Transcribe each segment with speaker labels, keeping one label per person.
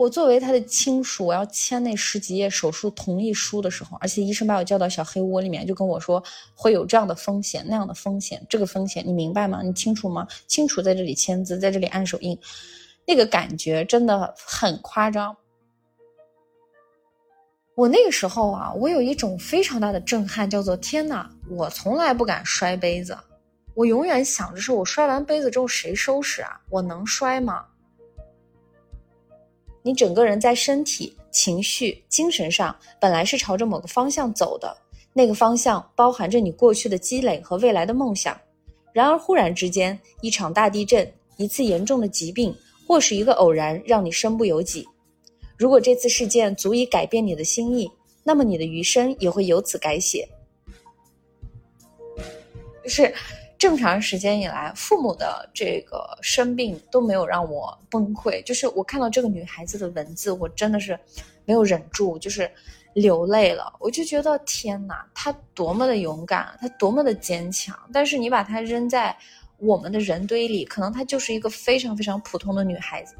Speaker 1: 我作为他的亲属，我要签那十几页手术同意书的时候，而且医生把我叫到小黑屋里面，就跟我说会有这样的风险、那样的风险，这个风险你明白吗？你清楚吗？清楚，在这里签字，在这里按手印，那个感觉真的很夸张。我那个时候啊，我有一种非常大的震撼，叫做天哪！我从来不敢摔杯子，我永远想着是我摔完杯子之后谁收拾啊？我能摔吗？你整个人在身体、情绪、精神上本来是朝着某个方向走的，那个方向包含着你过去的积累和未来的梦想。然而，忽然之间，一场大地震、一次严重的疾病，或是一个偶然，让你身不由己。如果这次事件足以改变你的心意，那么你的余生也会由此改写。是。这么长时间以来，父母的这个生病都没有让我崩溃。就是我看到这个女孩子的文字，我真的是没有忍住，就是流泪了。我就觉得天哪，她多么的勇敢，她多么的坚强。但是你把她扔在我们的人堆里，可能她就是一个非常非常普通的女孩子，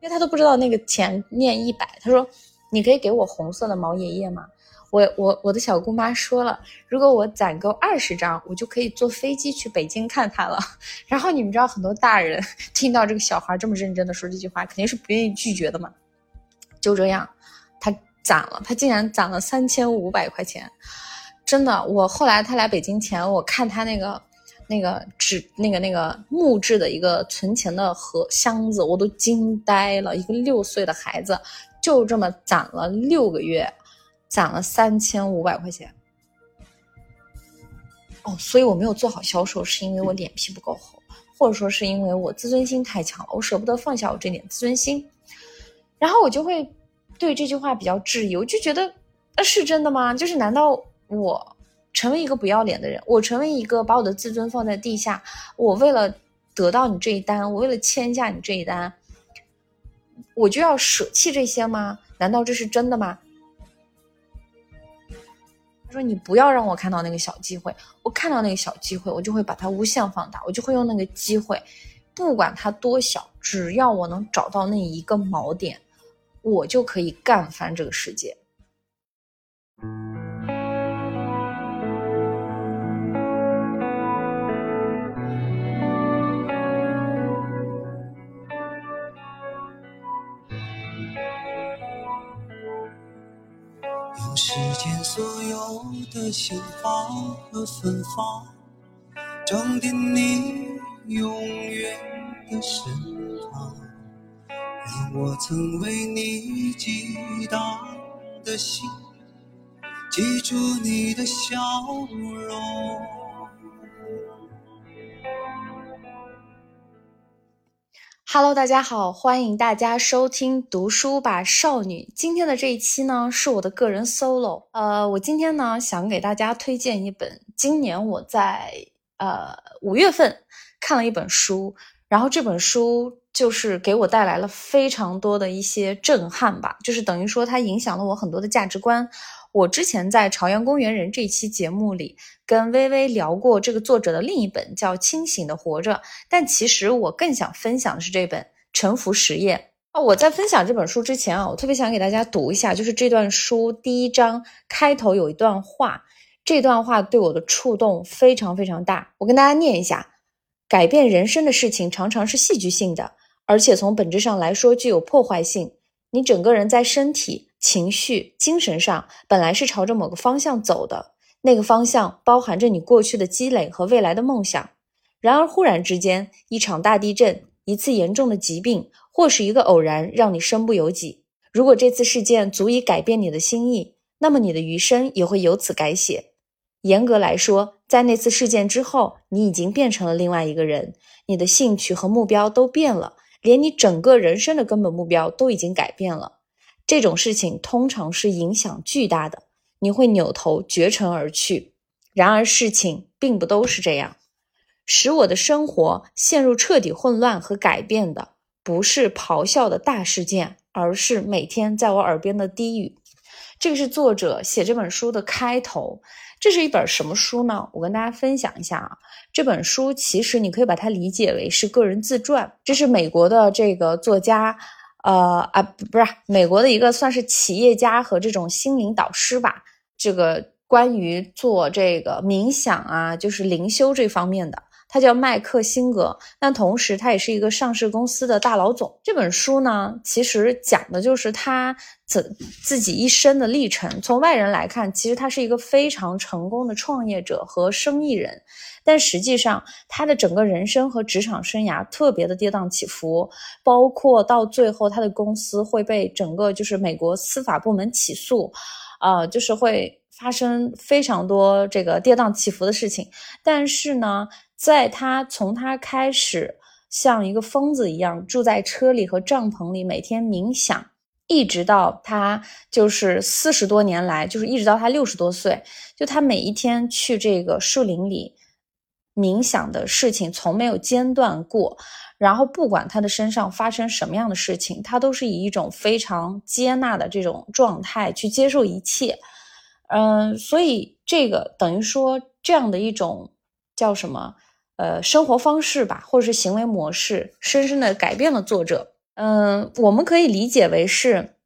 Speaker 1: 因为她都不知道那个钱念一百。她说：“你可以给我红色的毛爷爷吗？”我我我的小姑妈说了，如果我攒够二十张，我就可以坐飞机去北京看她了。然后你们知道，很多大人听到这个小孩这么认真的说这句话，肯定是不愿意拒绝的嘛。就这样，他攒了，他竟然攒了三千五百块钱，真的。我后来他来北京前，我看他那个那个纸那个那个木质的一个存钱的盒箱子，我都惊呆了。一个六岁的孩子就这么攒了六个月。攒了三千五百块钱，哦，所以我没有做好销售，是因为我脸皮不够厚，或者说是因为我自尊心太强了，我舍不得放下我这点自尊心，然后我就会对这句话比较质疑，我就觉得，那是真的吗？就是难道我成为一个不要脸的人，我成为一个把我的自尊放在地下，我为了得到你这一单，我为了签下你这一单，我就要舍弃这些吗？难道这是真的吗？说你不要让我看到那个小机会，我看到那个小机会，我就会把它无限放大，我就会用那个机会，不管它多小，只要我能找到那一个锚点，我就可以干翻这个世界。所有的鲜花和芬芳，装点你永远的身旁，让我曾为你激荡的心，记住你的笑容。Hello，大家好，欢迎大家收听读书吧少女。今天的这一期呢，是我的个人 solo。呃，我今天呢，想给大家推荐一本今年我在呃五月份看了一本书，然后这本书就是给我带来了非常多的一些震撼吧，就是等于说它影响了我很多的价值观。我之前在《朝阳公园人》这一期节目里跟微微聊过这个作者的另一本叫《清醒的活着》，但其实我更想分享的是这本《沉浮实验》啊。我在分享这本书之前啊，我特别想给大家读一下，就是这段书第一章开头有一段话，这段话对我的触动非常非常大。我跟大家念一下：改变人生的事情常常是戏剧性的，而且从本质上来说具有破坏性。你整个人在身体。情绪、精神上本来是朝着某个方向走的，那个方向包含着你过去的积累和未来的梦想。然而，忽然之间，一场大地震、一次严重的疾病，或是一个偶然，让你身不由己。如果这次事件足以改变你的心意，那么你的余生也会由此改写。严格来说，在那次事件之后，你已经变成了另外一个人，你的兴趣和目标都变了，连你整个人生的根本目标都已经改变了。这种事情通常是影响巨大的，你会扭头绝尘而去。然而，事情并不都是这样。使我的生活陷入彻底混乱和改变的，不是咆哮的大事件，而是每天在我耳边的低语。这个是作者写这本书的开头。这是一本什么书呢？我跟大家分享一下啊。这本书其实你可以把它理解为是个人自传。这是美国的这个作家，呃啊不是美国的一个算是企业家和这种心灵导师吧。这个关于做这个冥想啊，就是灵修这方面的。他叫麦克辛格，但同时他也是一个上市公司的大老总。这本书呢，其实讲的就是他自自己一生的历程。从外人来看，其实他是一个非常成功的创业者和生意人，但实际上他的整个人生和职场生涯特别的跌宕起伏，包括到最后他的公司会被整个就是美国司法部门起诉，啊，就是会发生非常多这个跌宕起伏的事情。但是呢。在他从他开始像一个疯子一样住在车里和帐篷里，每天冥想，一直到他就是四十多年来，就是一直到他六十多岁，就他每一天去这个树林里冥想的事情从没有间断过。然后不管他的身上发生什么样的事情，他都是以一种非常接纳的这种状态去接受一切。嗯，所以这个等于说这样的一种叫什么？呃，生活方式吧，或者是行为模式，深深的改变了作者。嗯，我们可以理解为是，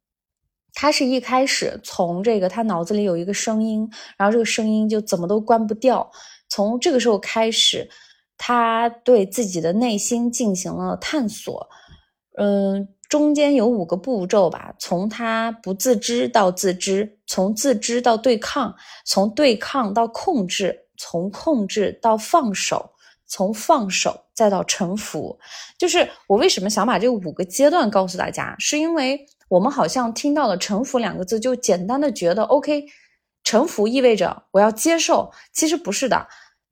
Speaker 1: 他是一开始从这个他脑子里有一个声音，然后这个声音就怎么都关不掉。从这个时候开始，他对自己的内心进行了探索。嗯，中间有五个步骤吧，从他不自知到自知，从自知到对抗，从对抗到控制，从控制到放手。从放手再到臣服，就是我为什么想把这五个阶段告诉大家，是因为我们好像听到了“臣服”两个字，就简单的觉得 OK，臣服意味着我要接受，其实不是的，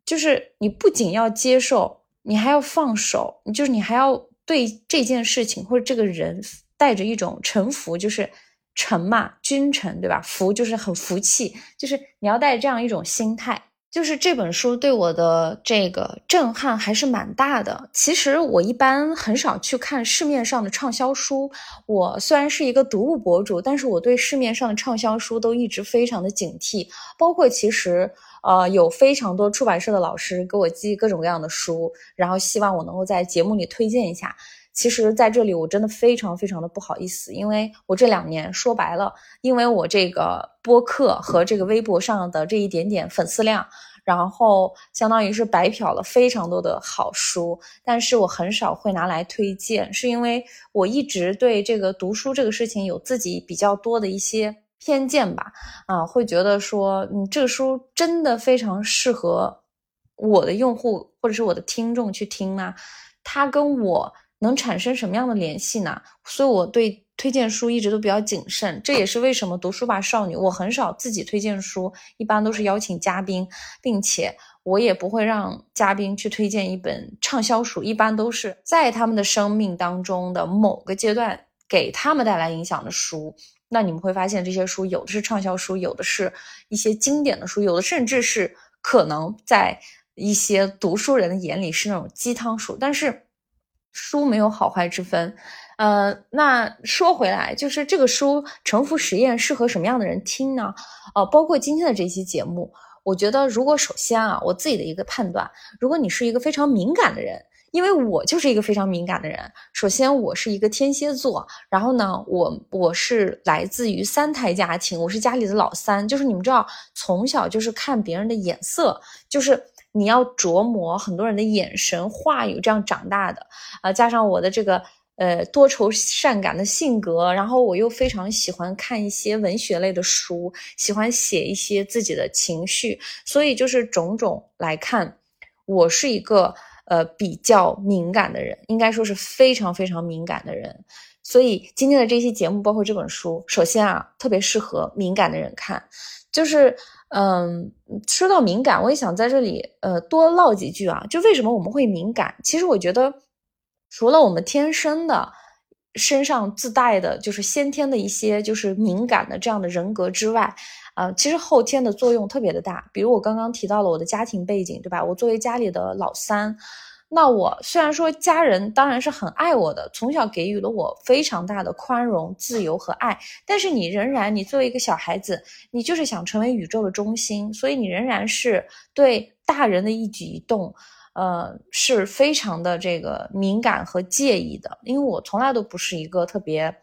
Speaker 1: 就是你不仅要接受，你还要放手，就是你还要对这件事情或者这个人带着一种臣服，就是臣嘛，君臣对吧？服就是很服气，就是你要带着这样一种心态。就是这本书对我的这个震撼还是蛮大的。其实我一般很少去看市面上的畅销书。我虽然是一个读物博主，但是我对市面上的畅销书都一直非常的警惕。包括其实呃有非常多出版社的老师给我寄各种各样的书，然后希望我能够在节目里推荐一下。其实，在这里我真的非常非常的不好意思，因为我这两年说白了，因为我这个播客和这个微博上的这一点点粉丝量，然后相当于是白嫖了非常多的好书，但是我很少会拿来推荐，是因为我一直对这个读书这个事情有自己比较多的一些偏见吧，啊，会觉得说，嗯，这个书真的非常适合我的用户或者是我的听众去听吗？它跟我。能产生什么样的联系呢？所以我对推荐书一直都比较谨慎，这也是为什么读书吧少女我很少自己推荐书，一般都是邀请嘉宾，并且我也不会让嘉宾去推荐一本畅销书，一般都是在他们的生命当中的某个阶段给他们带来影响的书。那你们会发现这些书有的是畅销书，有的是一些经典的书，有的甚至是可能在一些读书人的眼里是那种鸡汤书，但是。书没有好坏之分，呃，那说回来，就是这个书《沉浮实验》适合什么样的人听呢？呃，包括今天的这期节目，我觉得，如果首先啊，我自己的一个判断，如果你是一个非常敏感的人，因为我就是一个非常敏感的人。首先，我是一个天蝎座，然后呢，我我是来自于三胎家庭，我是家里的老三，就是你们知道，从小就是看别人的眼色，就是。你要琢磨很多人的眼神、话语，这样长大的啊，加上我的这个呃多愁善感的性格，然后我又非常喜欢看一些文学类的书，喜欢写一些自己的情绪，所以就是种种来看，我是一个呃比较敏感的人，应该说是非常非常敏感的人。所以今天的这期节目，包括这本书，首先啊，特别适合敏感的人看。就是，嗯，说到敏感，我也想在这里呃多唠几句啊。就为什么我们会敏感？其实我觉得，除了我们天生的身上自带的，就是先天的一些就是敏感的这样的人格之外，啊，其实后天的作用特别的大。比如我刚刚提到了我的家庭背景，对吧？我作为家里的老三。那我虽然说家人当然是很爱我的，从小给予了我非常大的宽容、自由和爱，但是你仍然，你作为一个小孩子，你就是想成为宇宙的中心，所以你仍然是对大人的一举一动，呃，是非常的这个敏感和介意的。因为我从来都不是一个特别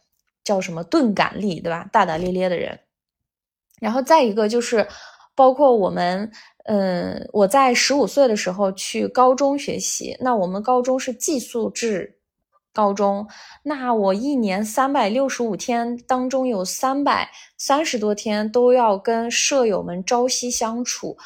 Speaker 1: 叫什么钝感力，对吧？大大咧咧的人。然后再一个就是，包括我们。嗯，我在十五岁的时候去高中学习，那我们高中是寄宿制高中，那我一年三百六十五天当中有三百三十多天都要跟舍友们朝夕相处。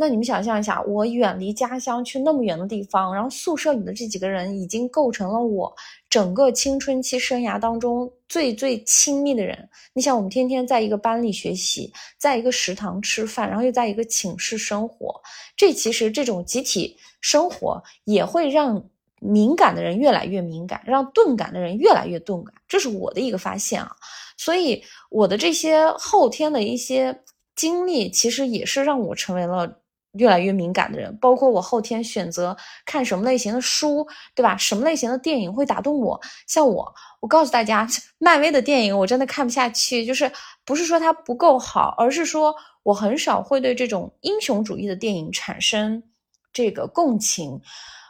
Speaker 1: 那你们想象一下，我远离家乡去那么远的地方，然后宿舍里的这几个人已经构成了我整个青春期生涯当中最最亲密的人。你想，我们天天在一个班里学习，在一个食堂吃饭，然后又在一个寝室生活，这其实这种集体生活也会让敏感的人越来越敏感，让钝感的人越来越钝感。这是我的一个发现啊。所以我的这些后天的一些经历，其实也是让我成为了。越来越敏感的人，包括我后天选择看什么类型的书，对吧？什么类型的电影会打动我？像我，我告诉大家，漫威的电影我真的看不下去，就是不是说它不够好，而是说我很少会对这种英雄主义的电影产生这个共情，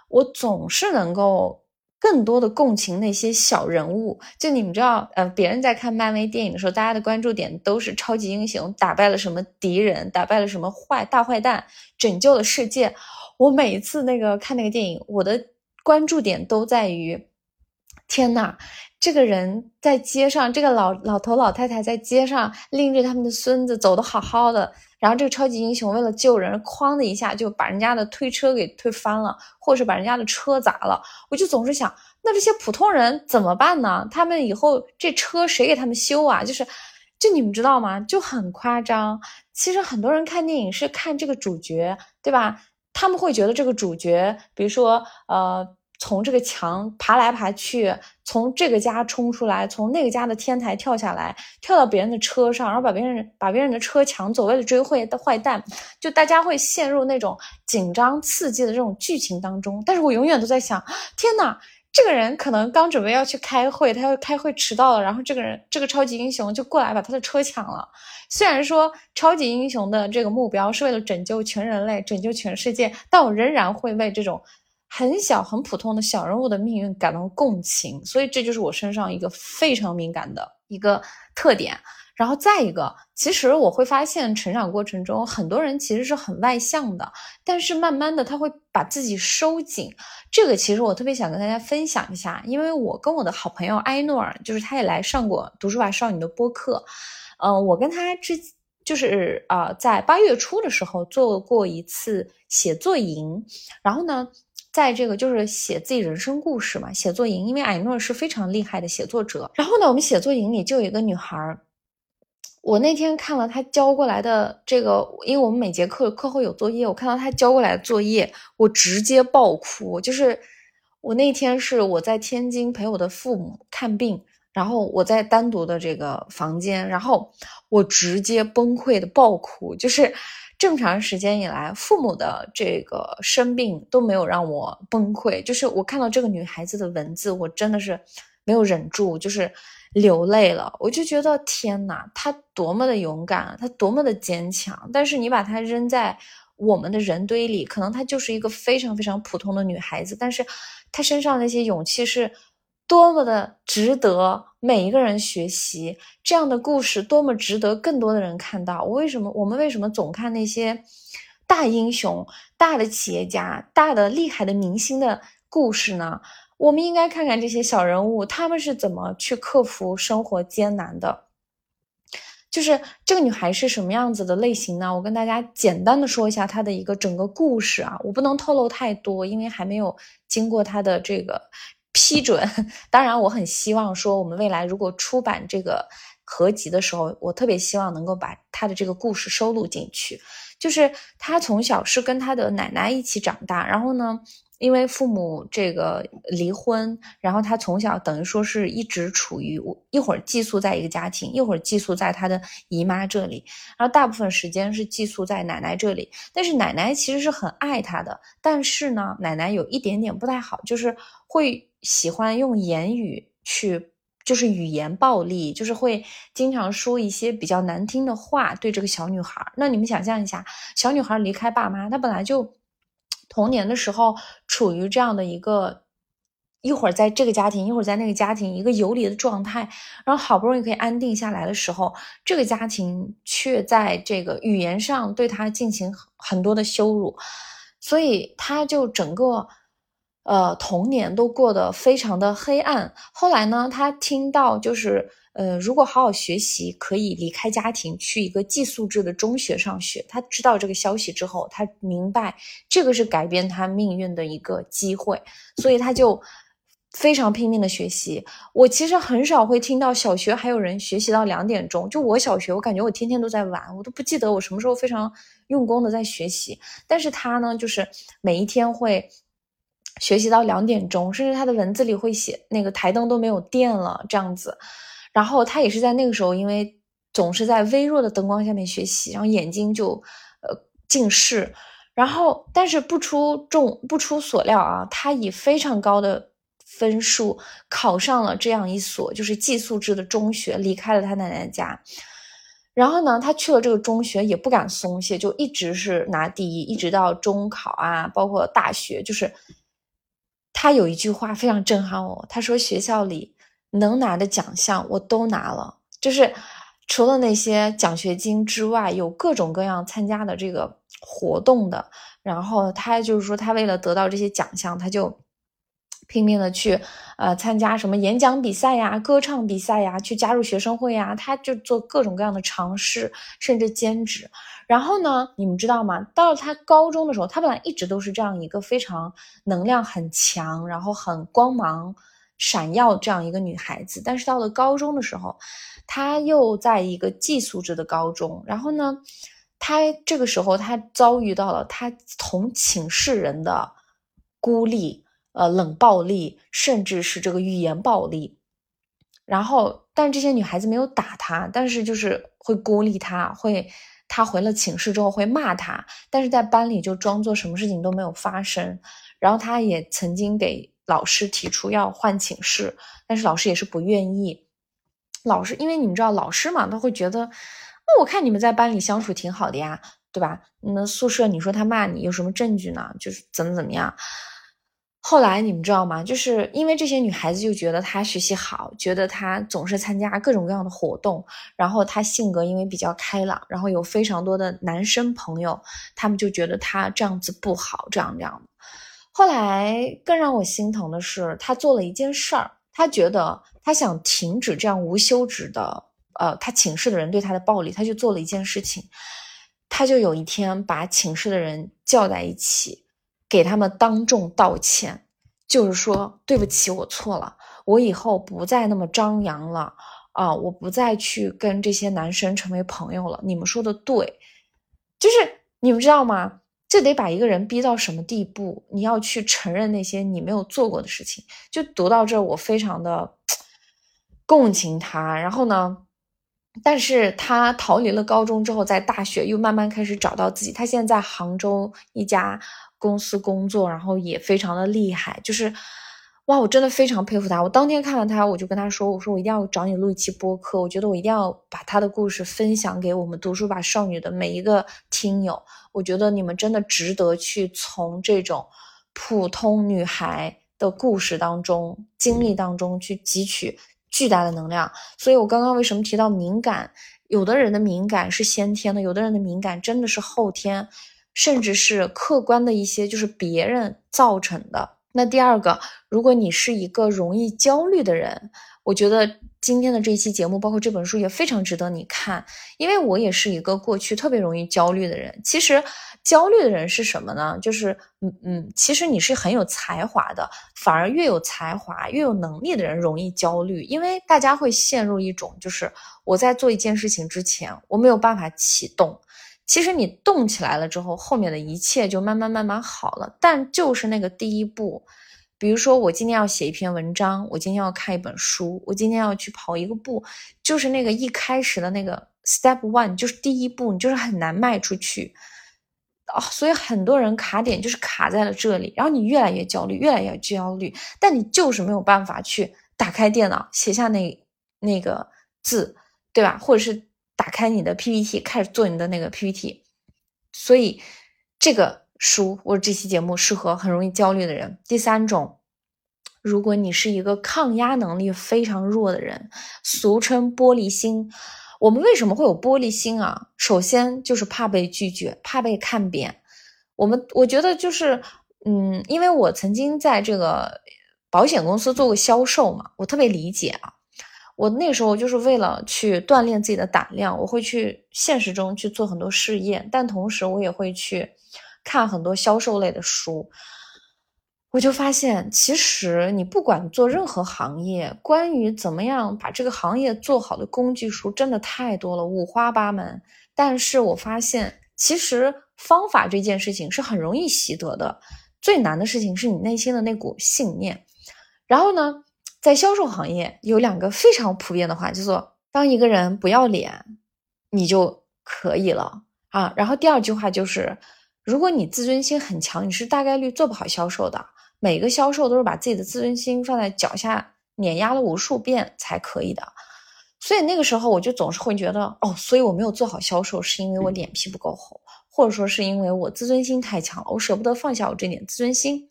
Speaker 1: 我总是能够。更多的共情那些小人物，就你们知道，呃，别人在看漫威电影的时候，大家的关注点都是超级英雄打败了什么敌人，打败了什么坏大坏蛋，拯救了世界。我每一次那个看那个电影，我的关注点都在于，天呐，这个人在街上，这个老老头老太太在街上拎着他们的孙子走的好好的。然后这个超级英雄为了救人，哐的一下就把人家的推车给推翻了，或者是把人家的车砸了。我就总是想，那这些普通人怎么办呢？他们以后这车谁给他们修啊？就是，就你们知道吗？就很夸张。其实很多人看电影是看这个主角，对吧？他们会觉得这个主角，比如说，呃。从这个墙爬来爬去，从这个家冲出来，从那个家的天台跳下来，跳到别人的车上，然后把别人把别人的车抢走，为了追坏的坏蛋，就大家会陷入那种紧张刺激的这种剧情当中。但是我永远都在想，天呐，这个人可能刚准备要去开会，他要开会迟到了，然后这个人这个超级英雄就过来把他的车抢了。虽然说超级英雄的这个目标是为了拯救全人类、拯救全世界，但我仍然会为这种。很小很普通的小人物的命运感到共情，所以这就是我身上一个非常敏感的一个特点。然后再一个，其实我会发现成长过程中很多人其实是很外向的，但是慢慢的他会把自己收紧。这个其实我特别想跟大家分享一下，因为我跟我的好朋友埃诺尔，就是他也来上过读书吧少女的播客。嗯，我跟他之就是啊，在八月初的时候做过一次写作营，然后呢。在这个就是写自己人生故事嘛，写作营，因为艾诺是非常厉害的写作者。然后呢，我们写作营里就有一个女孩儿，我那天看了她交过来的这个，因为我们每节课课后有作业，我看到她交过来的作业，我直接爆哭。就是我那天是我在天津陪我的父母看病，然后我在单独的这个房间，然后我直接崩溃的爆哭，就是。这么长时间以来，父母的这个生病都没有让我崩溃。就是我看到这个女孩子的文字，我真的是没有忍住，就是流泪了。我就觉得天哪，她多么的勇敢，她多么的坚强。但是你把她扔在我们的人堆里，可能她就是一个非常非常普通的女孩子，但是她身上那些勇气是。多么的值得每一个人学习这样的故事，多么值得更多的人看到。我为什么我们为什么总看那些大英雄、大的企业家、大的厉害的明星的故事呢？我们应该看看这些小人物，他们是怎么去克服生活艰难的。就是这个女孩是什么样子的类型呢？我跟大家简单的说一下她的一个整个故事啊，我不能透露太多，因为还没有经过她的这个。批准。当然，我很希望说，我们未来如果出版这个合集的时候，我特别希望能够把他的这个故事收录进去。就是他从小是跟他的奶奶一起长大，然后呢。因为父母这个离婚，然后他从小等于说是一直处于一会儿寄宿在一个家庭，一会儿寄宿在他的姨妈这里，然后大部分时间是寄宿在奶奶这里。但是奶奶其实是很爱他的，但是呢，奶奶有一点点不太好，就是会喜欢用言语去，就是语言暴力，就是会经常说一些比较难听的话对这个小女孩。那你们想象一下，小女孩离开爸妈，她本来就。童年的时候处于这样的一个，一会儿在这个家庭，一会儿在那个家庭，一个游离的状态，然后好不容易可以安定下来的时候，这个家庭却在这个语言上对他进行很多的羞辱，所以他就整个，呃，童年都过得非常的黑暗。后来呢，他听到就是。呃，如果好好学习，可以离开家庭去一个寄宿制的中学上学。他知道这个消息之后，他明白这个是改变他命运的一个机会，所以他就非常拼命的学习。我其实很少会听到小学还有人学习到两点钟。就我小学，我感觉我天天都在玩，我都不记得我什么时候非常用功的在学习。但是他呢，就是每一天会学习到两点钟，甚至他的文字里会写那个台灯都没有电了这样子。然后他也是在那个时候，因为总是在微弱的灯光下面学习，然后眼睛就呃近视。然后，但是不出众不出所料啊，他以非常高的分数考上了这样一所就是寄宿制的中学，离开了他奶奶家。然后呢，他去了这个中学也不敢松懈，就一直是拿第一，一直到中考啊，包括大学。就是他有一句话非常震撼我，他说学校里。能拿的奖项我都拿了，就是除了那些奖学金之外，有各种各样参加的这个活动的。然后他就是说，他为了得到这些奖项，他就拼命的去呃参加什么演讲比赛呀、歌唱比赛呀，去加入学生会呀，他就做各种各样的尝试，甚至兼职。然后呢，你们知道吗？到了他高中的时候，他本来一直都是这样一个非常能量很强，然后很光芒。闪耀这样一个女孩子，但是到了高中的时候，她又在一个寄宿制的高中。然后呢，她这个时候她遭遇到了她同寝室人的孤立、呃冷暴力，甚至是这个语言暴力。然后，但这些女孩子没有打她，但是就是会孤立她，会她回了寝室之后会骂她，但是在班里就装作什么事情都没有发生。然后她也曾经给。老师提出要换寝室，但是老师也是不愿意。老师，因为你们知道，老师嘛，他会觉得，那我看你们在班里相处挺好的呀，对吧？那宿舍你说他骂你有什么证据呢？就是怎么怎么样。后来你们知道吗？就是因为这些女孩子就觉得他学习好，觉得他总是参加各种各样的活动，然后他性格因为比较开朗，然后有非常多的男生朋友，他们就觉得他这样子不好，这样这样的。后来更让我心疼的是，他做了一件事儿。他觉得他想停止这样无休止的，呃，他寝室的人对他的暴力。他就做了一件事情，他就有一天把寝室的人叫在一起，给他们当众道歉，就是说对不起，我错了，我以后不再那么张扬了啊，我不再去跟这些男生成为朋友了。你们说的对，就是你们知道吗？这得把一个人逼到什么地步？你要去承认那些你没有做过的事情。就读到这，我非常的 共情他。然后呢，但是他逃离了高中之后，在大学又慢慢开始找到自己。他现在在杭州一家公司工作，然后也非常的厉害。就是。哇，我真的非常佩服他。我当天看到他，我就跟他说：“我说我一定要找你录一期播客。我觉得我一定要把他的故事分享给我们读书吧少女的每一个听友。我觉得你们真的值得去从这种普通女孩的故事当中、经历当中去汲取巨大的能量。所以我刚刚为什么提到敏感？有的人的敏感是先天的，有的人的敏感真的是后天，甚至是客观的一些，就是别人造成的。”那第二个，如果你是一个容易焦虑的人，我觉得今天的这一期节目，包括这本书也非常值得你看，因为我也是一个过去特别容易焦虑的人。其实焦虑的人是什么呢？就是嗯嗯，其实你是很有才华的，反而越有才华、越有能力的人容易焦虑，因为大家会陷入一种，就是我在做一件事情之前，我没有办法启动。其实你动起来了之后，后面的一切就慢慢慢慢好了。但就是那个第一步，比如说我今天要写一篇文章，我今天要看一本书，我今天要去跑一个步，就是那个一开始的那个 step one，就是第一步，你就是很难迈出去啊。所以很多人卡点就是卡在了这里，然后你越来越焦虑，越来越焦虑，但你就是没有办法去打开电脑写下那那个字，对吧？或者是。打开你的 PPT，开始做你的那个 PPT，所以这个书或者这期节目适合很容易焦虑的人。第三种，如果你是一个抗压能力非常弱的人，俗称玻璃心。我们为什么会有玻璃心啊？首先就是怕被拒绝，怕被看扁。我们我觉得就是，嗯，因为我曾经在这个保险公司做过销售嘛，我特别理解啊。我那时候就是为了去锻炼自己的胆量，我会去现实中去做很多试验，但同时我也会去看很多销售类的书。我就发现，其实你不管做任何行业，关于怎么样把这个行业做好的工具书真的太多了，五花八门。但是我发现，其实方法这件事情是很容易习得的，最难的事情是你内心的那股信念。然后呢？在销售行业有两个非常普遍的话，叫做“当一个人不要脸，你就可以了啊”。然后第二句话就是，如果你自尊心很强，你是大概率做不好销售的。每个销售都是把自己的自尊心放在脚下碾压了无数遍才可以的。所以那个时候我就总是会觉得，哦，所以我没有做好销售，是因为我脸皮不够厚，或者说是因为我自尊心太强了，我舍不得放下我这点自尊心。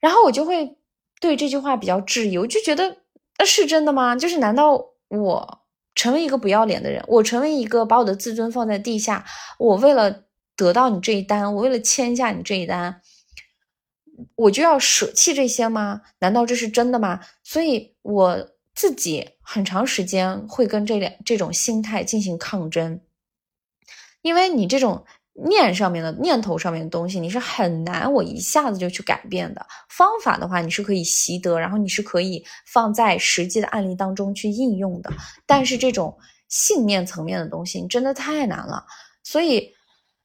Speaker 1: 然后我就会。对这句话比较质疑，我就觉得那是真的吗？就是难道我成为一个不要脸的人，我成为一个把我的自尊放在地下，我为了得到你这一单，我为了签下你这一单，我就要舍弃这些吗？难道这是真的吗？所以我自己很长时间会跟这两这种心态进行抗争，因为你这种。念上面的念头上面的东西，你是很难我一下子就去改变的。方法的话，你是可以习得，然后你是可以放在实际的案例当中去应用的。但是这种信念层面的东西，真的太难了。所以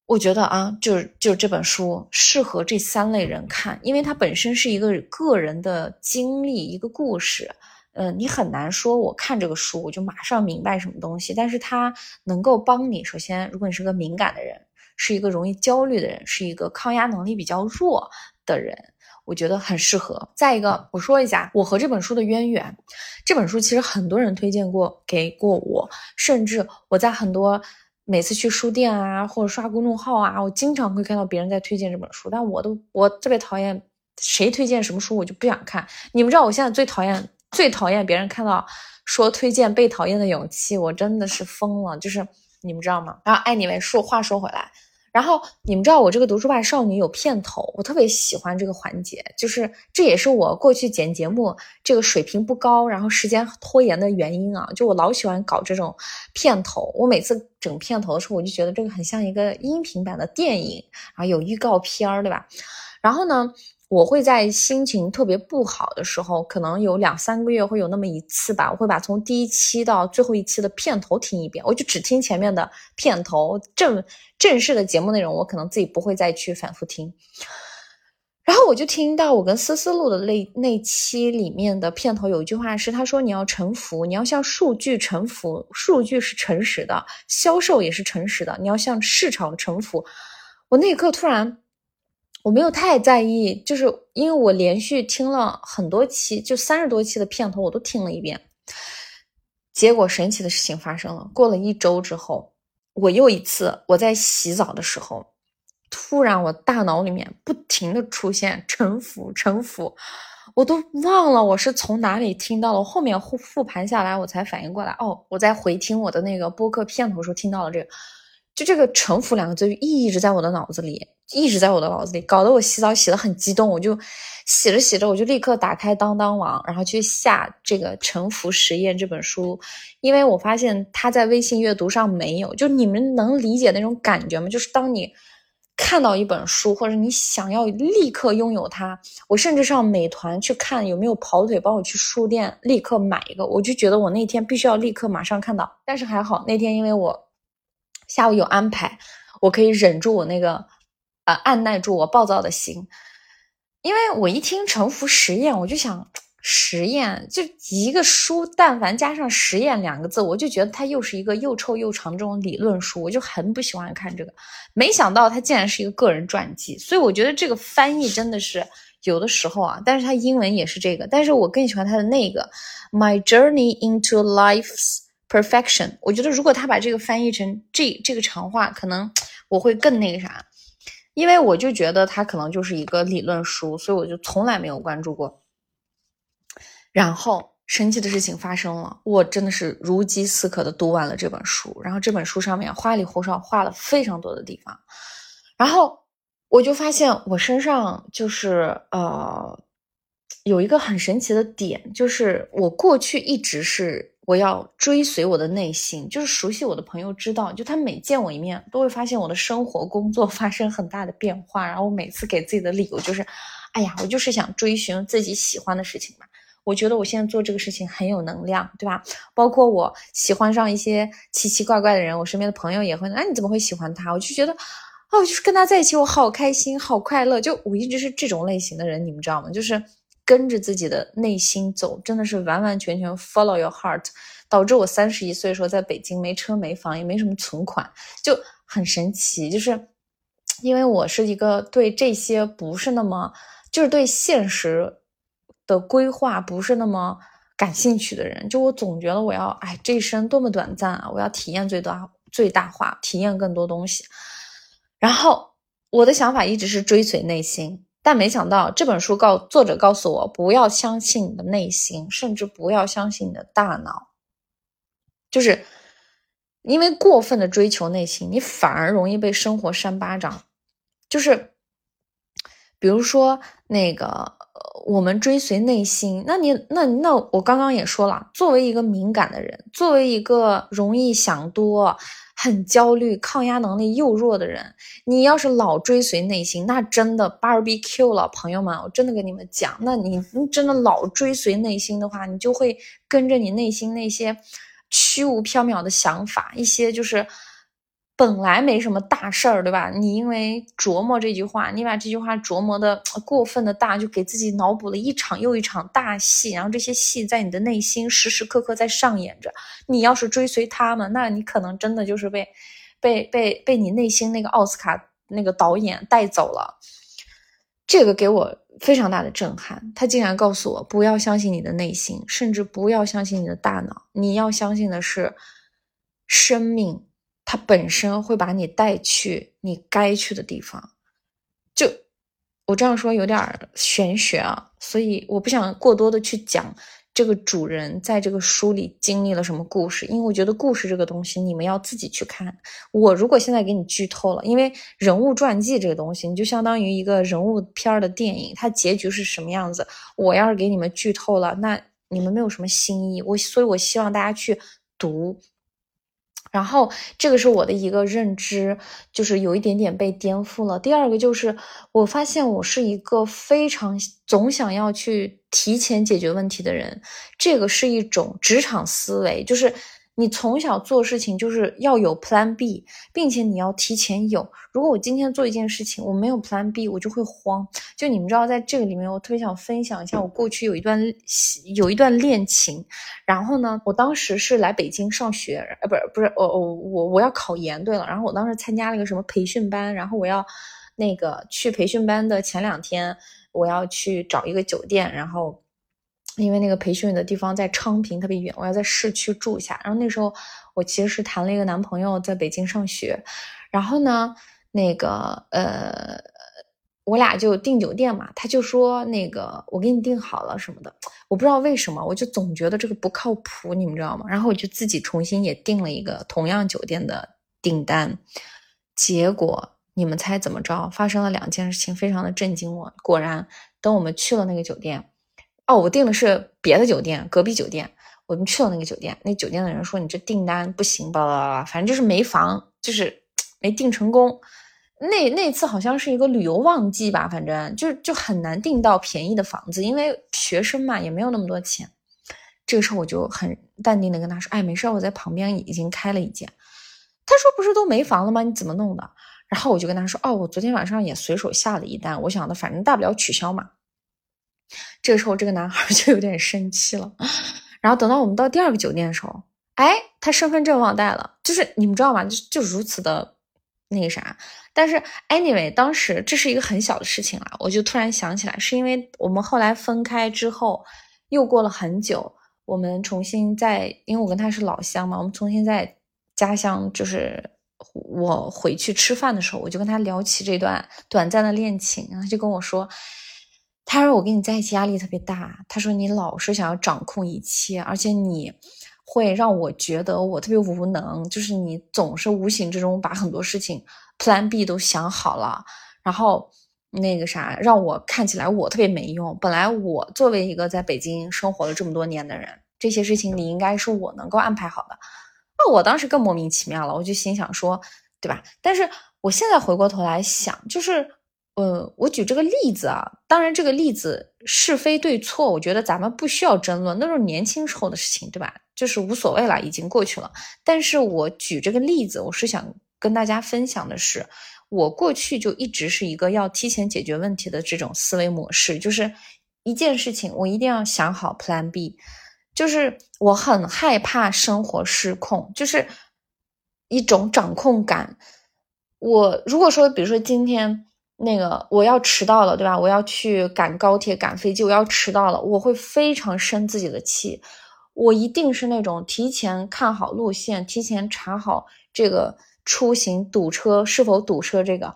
Speaker 1: 我觉得啊，就是就是这本书适合这三类人看，因为它本身是一个个人的经历，一个故事。嗯，你很难说我看这个书我就马上明白什么东西，但是它能够帮你。首先，如果你是个敏感的人。是一个容易焦虑的人，是一个抗压能力比较弱的人，我觉得很适合。再一个，我说一下我和这本书的渊源。这本书其实很多人推荐过给过我，甚至我在很多每次去书店啊，或者刷公众号啊，我经常会看到别人在推荐这本书，但我都我特别讨厌谁推荐什么书，我就不想看。你们知道我现在最讨厌最讨厌别人看到说推荐被讨厌的勇气，我真的是疯了。就是你们知道吗？然后，爱，你们说话说回来。然后你们知道我这个读书吧少女有片头，我特别喜欢这个环节，就是这也是我过去剪节目这个水平不高，然后时间拖延的原因啊。就我老喜欢搞这种片头，我每次整片头的时候，我就觉得这个很像一个音频版的电影，然后有预告片儿，对吧？然后呢？我会在心情特别不好的时候，可能有两三个月会有那么一次吧，我会把从第一期到最后一期的片头听一遍，我就只听前面的片头，正正式的节目内容我可能自己不会再去反复听。然后我就听到我跟思思录的那那期里面的片头有一句话是，他说你要臣服，你要向数据臣服，数据是诚实的，销售也是诚实的，你要向市场臣服。我那一刻突然。我没有太在意，就是因为我连续听了很多期，就三十多期的片头，我都听了一遍。结果神奇的事情发生了，过了一周之后，我又一次我在洗澡的时候，突然我大脑里面不停的出现“臣服，臣服”，我都忘了我是从哪里听到了。后面复复盘下来，我才反应过来，哦，我在回听我的那个播客片头时候听到了这个。就这个“臣服”两个字就一直在我的脑子里，一直在我的脑子里，搞得我洗澡洗得很激动。我就洗着洗着，我就立刻打开当当网，然后去下这个《臣服实验》这本书，因为我发现它在微信阅读上没有。就你们能理解那种感觉吗？就是当你看到一本书，或者你想要立刻拥有它，我甚至上美团去看有没有跑腿帮我去书店立刻买一个，我就觉得我那天必须要立刻马上看到。但是还好那天因为我。下午有安排，我可以忍住我那个，呃，按耐住我暴躁的心，因为我一听“沉浮实验”，我就想实验，就一个书，但凡加上“实验”两个字，我就觉得它又是一个又臭又长这种理论书，我就很不喜欢看这个。没想到它竟然是一个个人传记，所以我觉得这个翻译真的是有的时候啊，但是它英文也是这个，但是我更喜欢它的那个 “My Journey into Life's”。Perfection，我觉得如果他把这个翻译成这这个长话，可能我会更那个啥，因为我就觉得他可能就是一个理论书，所以我就从来没有关注过。然后神奇的事情发生了，我真的是如饥似渴的读完了这本书，然后这本书上面花里胡哨画了非常多的地方，然后我就发现我身上就是呃有一个很神奇的点，就是我过去一直是。我要追随我的内心，就是熟悉我的朋友知道，就他每见我一面，都会发现我的生活、工作发生很大的变化。然后我每次给自己的理由就是，哎呀，我就是想追寻自己喜欢的事情嘛。我觉得我现在做这个事情很有能量，对吧？包括我喜欢上一些奇奇怪怪的人，我身边的朋友也会，哎，你怎么会喜欢他？我就觉得，哦，就是跟他在一起，我好开心，好快乐。就我一直是这种类型的人，你们知道吗？就是。跟着自己的内心走，真的是完完全全 follow your heart，导致我三十一岁的时候在北京没车没房也没什么存款，就很神奇。就是因为我是一个对这些不是那么，就是对现实的规划不是那么感兴趣的人，就我总觉得我要，哎，这一生多么短暂啊！我要体验最大最大化，体验更多东西。然后我的想法一直是追随内心。但没想到这本书告作者告诉我，不要相信你的内心，甚至不要相信你的大脑，就是因为过分的追求内心，你反而容易被生活扇巴掌。就是比如说那个，我们追随内心，那你那那我刚刚也说了，作为一个敏感的人，作为一个容易想多。很焦虑、抗压能力又弱的人，你要是老追随内心，那真的 barbecue 了，朋友们，我真的跟你们讲，那你真的老追随内心的话，你就会跟着你内心那些虚无缥缈的想法，一些就是。本来没什么大事儿，对吧？你因为琢磨这句话，你把这句话琢磨的过分的大，就给自己脑补了一场又一场大戏，然后这些戏在你的内心时时刻刻在上演着。你要是追随他们，那你可能真的就是被被被被你内心那个奥斯卡那个导演带走了。这个给我非常大的震撼，他竟然告诉我不要相信你的内心，甚至不要相信你的大脑，你要相信的是生命。它本身会把你带去你该去的地方，就我这样说有点玄学啊，所以我不想过多的去讲这个主人在这个书里经历了什么故事，因为我觉得故事这个东西你们要自己去看。我如果现在给你剧透了，因为人物传记这个东西，你就相当于一个人物片的电影，它结局是什么样子，我要是给你们剧透了，那你们没有什么新意。我所以，我希望大家去读。然后，这个是我的一个认知，就是有一点点被颠覆了。第二个就是，我发现我是一个非常总想要去提前解决问题的人，这个是一种职场思维，就是。你从小做事情就是要有 Plan B，并且你要提前有。如果我今天做一件事情，我没有 Plan B，我就会慌。就你们知道，在这个里面，我特别想分享一下我过去有一段有一段恋情。然后呢，我当时是来北京上学，呃，不是不是，我我我我要考研。对了，然后我当时参加了一个什么培训班，然后我要那个去培训班的前两天，我要去找一个酒店，然后。因为那个培训的地方在昌平，特别远，我要在市区住下。然后那时候我其实是谈了一个男朋友，在北京上学。然后呢，那个呃，我俩就订酒店嘛，他就说那个我给你订好了什么的。我不知道为什么，我就总觉得这个不靠谱，你们知道吗？然后我就自己重新也订了一个同样酒店的订单。结果你们猜怎么着？发生了两件事情，非常的震惊我。果然，等我们去了那个酒店，哦，我订的是别的酒店，隔壁酒店。我们去了那个酒店，那酒店的人说你这订单不行，巴拉巴拉，反正就是没房，就是 没订成功。那那次好像是一个旅游旺季吧，反正就就很难订到便宜的房子，因为学生嘛也没有那么多钱。这个时候我就很淡定的跟他说：“哎，没事，我在旁边已经开了一间。”他说：“不是都没房了吗？你怎么弄的？”然后我就跟他说：“哦，我昨天晚上也随手下了一单，我想的反正大不了取消嘛。”这个时候这个男孩 就有点生气了。然后等到我们到第二个酒店的时候，哎，他身份证忘带了，就是你们知道吗？就就如此的那个啥。但是 anyway，当时这是一个很小的事情了，我就突然想起来，是因为我们后来分开之后，又过了很久，我们重新在，因为我跟他是老乡嘛，我们重新在家乡，就是我回去吃饭的时候，我就跟他聊起这段短暂的恋情，然后他就跟我说。他说：“我跟你在一起压力特别大。”他说：“你老是想要掌控一切，而且你会让我觉得我特别无能。就是你总是无形之中把很多事情 Plan B 都想好了，然后那个啥，让我看起来我特别没用。本来我作为一个在北京生活了这么多年的人，这些事情你应该是我能够安排好的。那我当时更莫名其妙了，我就心想说，对吧？但是我现在回过头来想，就是。”呃，我举这个例子啊，当然这个例子是非对错，我觉得咱们不需要争论，那是年轻时候的事情，对吧？就是无所谓了，已经过去了。但是我举这个例子，我是想跟大家分享的是，我过去就一直是一个要提前解决问题的这种思维模式，就是一件事情我一定要想好 Plan B，就是我很害怕生活失控，就是一种掌控感。我如果说，比如说今天。那个我要迟到了，对吧？我要去赶高铁、赶飞机，我要迟到了，我会非常生自己的气。我一定是那种提前看好路线，提前查好这个出行堵车是否堵车这个，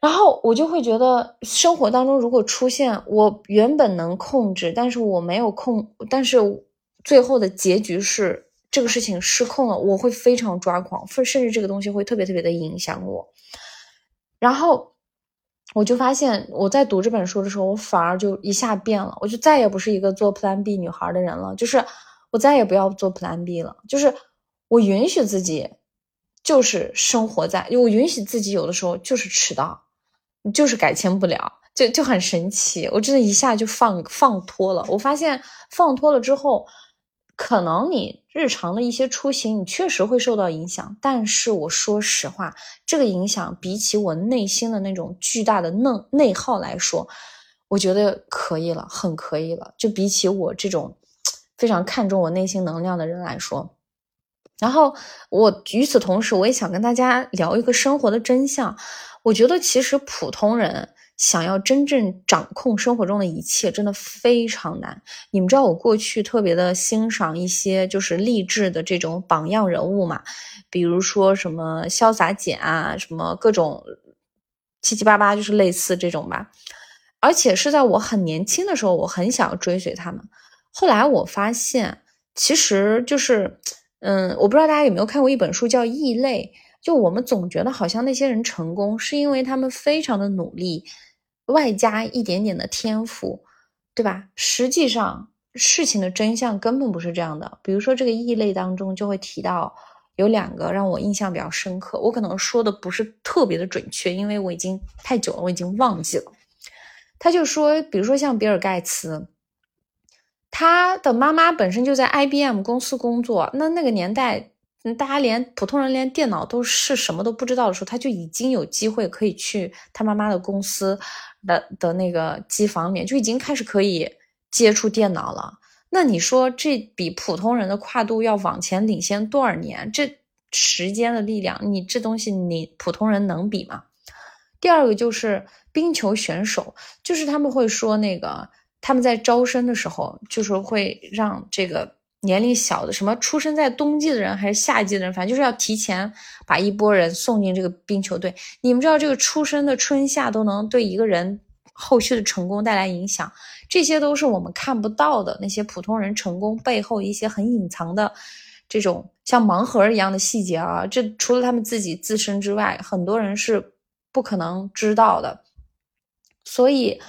Speaker 1: 然后我就会觉得生活当中如果出现我原本能控制，但是我没有控，但是最后的结局是这个事情失控了，我会非常抓狂，甚甚至这个东西会特别特别的影响我，然后。我就发现，我在读这本书的时候，我反而就一下变了，我就再也不是一个做 Plan B 女孩的人了。就是我再也不要做 Plan B 了，就是我允许自己，就是生活在，我允许自己有的时候就是迟到，就是改签不了，就就很神奇。我真的一下就放放脱了。我发现放脱了之后。可能你日常的一些出行，你确实会受到影响，但是我说实话，这个影响比起我内心的那种巨大的内内耗来说，我觉得可以了，很可以了。就比起我这种非常看重我内心能量的人来说，然后我与此同时，我也想跟大家聊一个生活的真相。我觉得其实普通人。想要真正掌控生活中的一切，真的非常难。你们知道我过去特别的欣赏一些就是励志的这种榜样人物嘛，比如说什么潇洒姐啊，什么各种七七八八，就是类似这种吧。而且是在我很年轻的时候，我很想要追随他们。后来我发现，其实就是，嗯，我不知道大家有没有看过一本书叫《异类》，就我们总觉得好像那些人成功是因为他们非常的努力。外加一点点的天赋，对吧？实际上事情的真相根本不是这样的。比如说这个异类当中就会提到有两个让我印象比较深刻，我可能说的不是特别的准确，因为我已经太久了，我已经忘记了。他就说，比如说像比尔盖茨，他的妈妈本身就在 IBM 公司工作，那那个年代。大家连普通人连电脑都是什么都不知道的时候，他就已经有机会可以去他妈妈的公司的的那个机房里面，就已经开始可以接触电脑了。那你说这比普通人的跨度要往前领先多少年？这时间的力量，你这东西你普通人能比吗？第二个就是冰球选手，就是他们会说那个他们在招生的时候，就是会让这个。年龄小的，什么出生在冬季的人还是夏季的人，反正就是要提前把一波人送进这个冰球队。你们知道，这个出生的春夏都能对一个人后续的成功带来影响，这些都是我们看不到的那些普通人成功背后一些很隐藏的这种像盲盒一样的细节啊，这除了他们自己自身之外，很多人是不可能知道的。所以，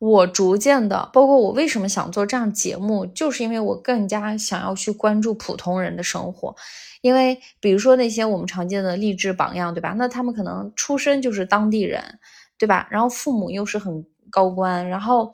Speaker 1: 我逐渐的，包括我为什么想做这样节目，就是因为我更加想要去关注普通人的生活。因为比如说那些我们常见的励志榜样，对吧？那他们可能出身就是当地人，对吧？然后父母又是很高官，然后。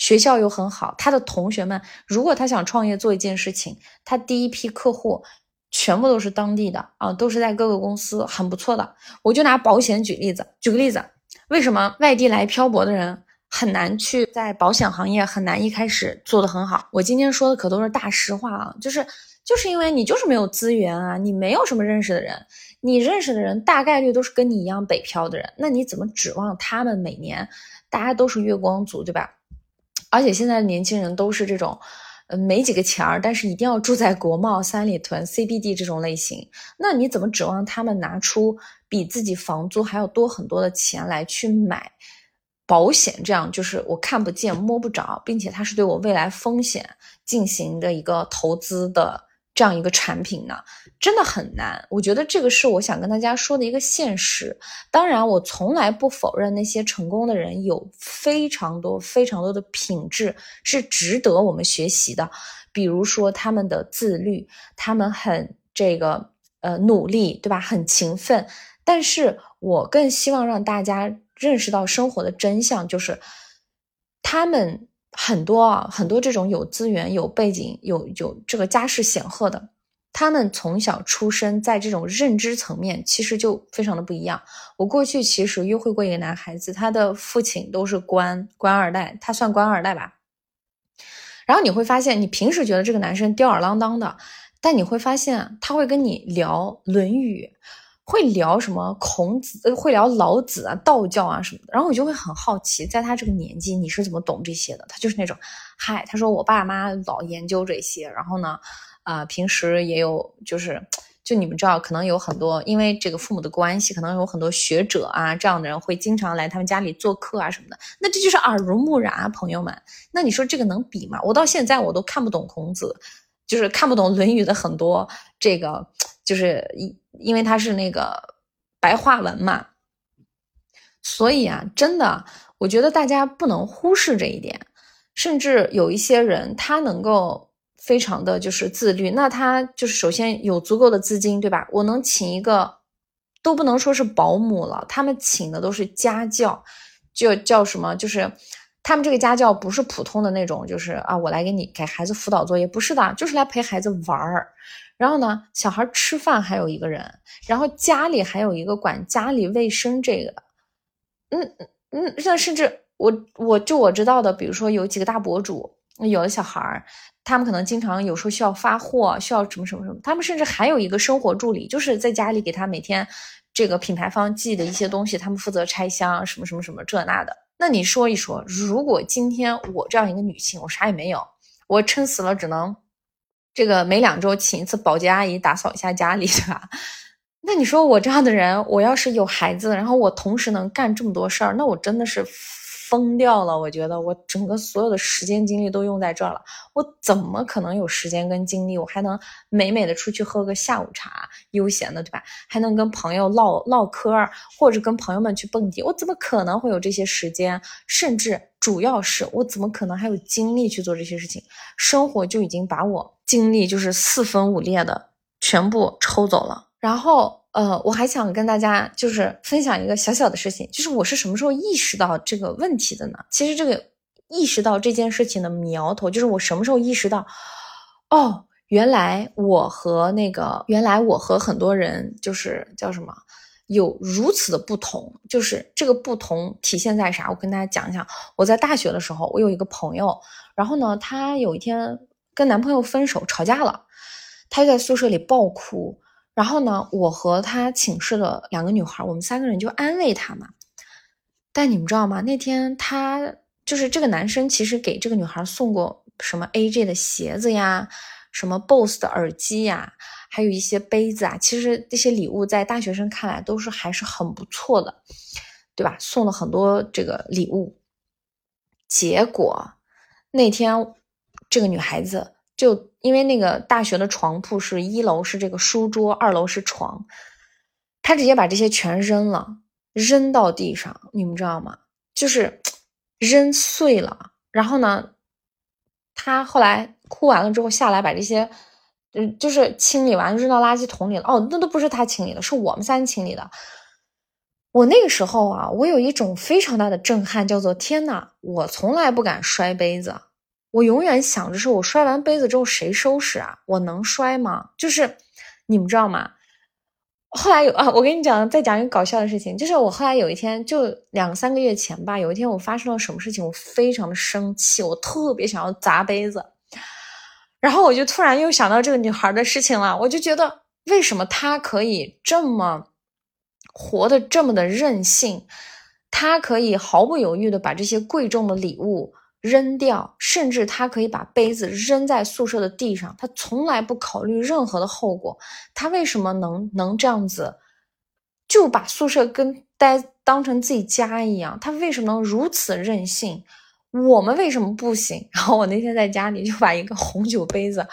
Speaker 1: 学校又很好，他的同学们，如果他想创业做一件事情，他第一批客户全部都是当地的啊，都是在各个公司很不错的。我就拿保险举例子，举个例子，为什么外地来漂泊的人很难去在保险行业很难一开始做得很好？我今天说的可都是大实话啊，就是就是因为你就是没有资源啊，你没有什么认识的人，你认识的人大概率都是跟你一样北漂的人，那你怎么指望他们每年大家都是月光族，对吧？而且现在的年轻人都是这种，呃，没几个钱儿，但是一定要住在国贸、三里屯、CBD 这种类型。那你怎么指望他们拿出比自己房租还要多很多的钱来去买保险？这样就是我看不见、摸不着，并且它是对我未来风险进行的一个投资的。这样一个产品呢，真的很难。我觉得这个是我想跟大家说的一个现实。当然，我从来不否认那些成功的人有非常多、非常多的品质是值得我们学习的。比如说他们的自律，他们很这个呃努力，对吧？很勤奋。但是我更希望让大家认识到生活的真相，就是他们。很多啊，很多这种有资源、有背景、有有这个家世显赫的，他们从小出生在这种认知层面，其实就非常的不一样。我过去其实约会过一个男孩子，他的父亲都是官官二代，他算官二代吧。然后你会发现，你平时觉得这个男生吊儿郎当的，但你会发现他会跟你聊《论语》。会聊什么孔子，会聊老子啊、道教啊什么的，然后我就会很好奇，在他这个年纪，你是怎么懂这些的？他就是那种，嗨，他说我爸妈老研究这些，然后呢，啊，平时也有，就是，就你们知道，可能有很多，因为这个父母的关系，可能有很多学者啊这样的人会经常来他们家里做客啊什么的，那这就是耳濡目染啊，朋友们，那你说这个能比吗？我到现在我都看不懂孔子，就是看不懂《论语》的很多这个。就是因因为它是那个白话文嘛，所以啊，真的，我觉得大家不能忽视这一点。甚至有一些人，他能够非常的就是自律，那他就是首先有足够的资金，对吧？我能请一个，都不能说是保姆了，他们请的都是家教，就叫什么？就是他们这个家教不是普通的那种，就是啊，我来给你给孩子辅导作业，不是的，就是来陪孩子玩儿。然后呢，小孩吃饭还有一个人，然后家里还有一个管家里卫生这个，嗯嗯嗯，那甚至我我就我知道的，比如说有几个大博主，有的小孩儿，他们可能经常有时候需要发货，需要什么什么什么，他们甚至还有一个生活助理，就是在家里给他每天这个品牌方寄的一些东西，他们负责拆箱，什么什么什么这那的。那你说一说，如果今天我这样一个女性，我啥也没有，我撑死了只能。这个每两周请一次保洁阿姨打扫一下家里，对吧？那你说我这样的人，我要是有孩子，然后我同时能干这么多事儿，那我真的是。疯掉了！我觉得我整个所有的时间精力都用在这儿了，我怎么可能有时间跟精力？我还能美美的出去喝个下午茶，悠闲的，对吧？还能跟朋友唠唠嗑，或者跟朋友们去蹦迪，我怎么可能会有这些时间？甚至主要是我怎么可能还有精力去做这些事情？生活就已经把我精力就是四分五裂的全部抽走了，然后。呃，我还想跟大家就是分享一个小小的事情，就是我是什么时候意识到这个问题的呢？其实这个意识到这件事情的苗头，就是我什么时候意识到，哦，原来我和那个，原来我和很多人就是叫什么，有如此的不同，就是这个不同体现在啥？我跟大家讲一讲，我在大学的时候，我有一个朋友，然后呢，她有一天跟男朋友分手吵架了，她就在宿舍里爆哭。然后呢，我和他寝室的两个女孩，我们三个人就安慰他嘛。但你们知道吗？那天他就是这个男生，其实给这个女孩送过什么 AJ 的鞋子呀，什么 BOSS 的耳机呀，还有一些杯子啊。其实这些礼物在大学生看来都是还是很不错的，对吧？送了很多这个礼物。结果那天这个女孩子就因为那个大学的床铺是一楼是这个书桌，二楼是床，他直接把这些全扔了，扔到地上，你们知道吗？就是 扔碎了。然后呢，他后来哭完了之后下来把这些，嗯，就是清理完扔到垃圾桶里了。哦，那都不是他清理的，是我们三清理的。我那个时候啊，我有一种非常大的震撼，叫做天呐，我从来不敢摔杯子。我永远想着是我摔完杯子之后谁收拾啊？我能摔吗？就是你们知道吗？后来有啊，我跟你讲，再讲一个搞笑的事情，就是我后来有一天，就两三个月前吧，有一天我发生了什么事情，我非常的生气，我特别想要砸杯子，然后我就突然又想到这个女孩的事情了，我就觉得为什么她可以这么活得这么的任性，她可以毫不犹豫的把这些贵重的礼物。扔掉，甚至他可以把杯子扔在宿舍的地上，他从来不考虑任何的后果。他为什么能能这样子，就把宿舍跟待当成自己家一样？他为什么能如此任性？我们为什么不行？然后我那天在家里就把一个红酒杯子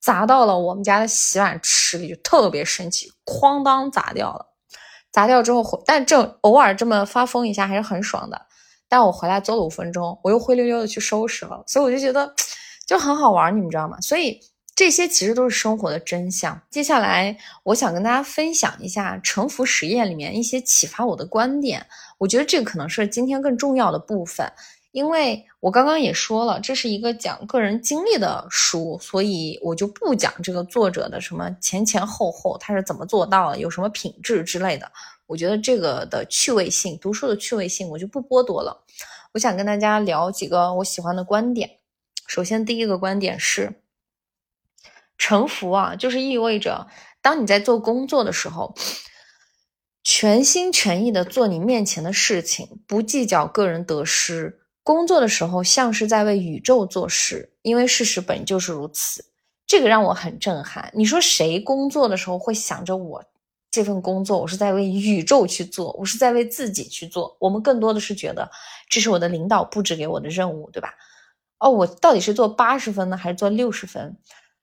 Speaker 1: 砸到了我们家的洗碗池里，就特别生气，哐当砸掉了。砸掉之后，但这偶尔这么发疯一下还是很爽的。但我回来走了五分钟，我又灰溜溜的去收拾了，所以我就觉得就很好玩，你们知道吗？所以这些其实都是生活的真相。接下来我想跟大家分享一下沉浮实验里面一些启发我的观点，我觉得这个可能是今天更重要的部分，因为我刚刚也说了，这是一个讲个人经历的书，所以我就不讲这个作者的什么前前后后，他是怎么做到的，有什么品质之类的。我觉得这个的趣味性，读书的趣味性，我就不剥夺了。我想跟大家聊几个我喜欢的观点。首先，第一个观点是，臣服啊，就是意味着当你在做工作的时候，全心全意的做你面前的事情，不计较个人得失。工作的时候像是在为宇宙做事，因为事实本就是如此。这个让我很震撼。你说谁工作的时候会想着我？这份工作，我是在为宇宙去做，我是在为自己去做。我们更多的是觉得这是我的领导布置给我的任务，对吧？哦，我到底是做八十分呢，还是做六十分？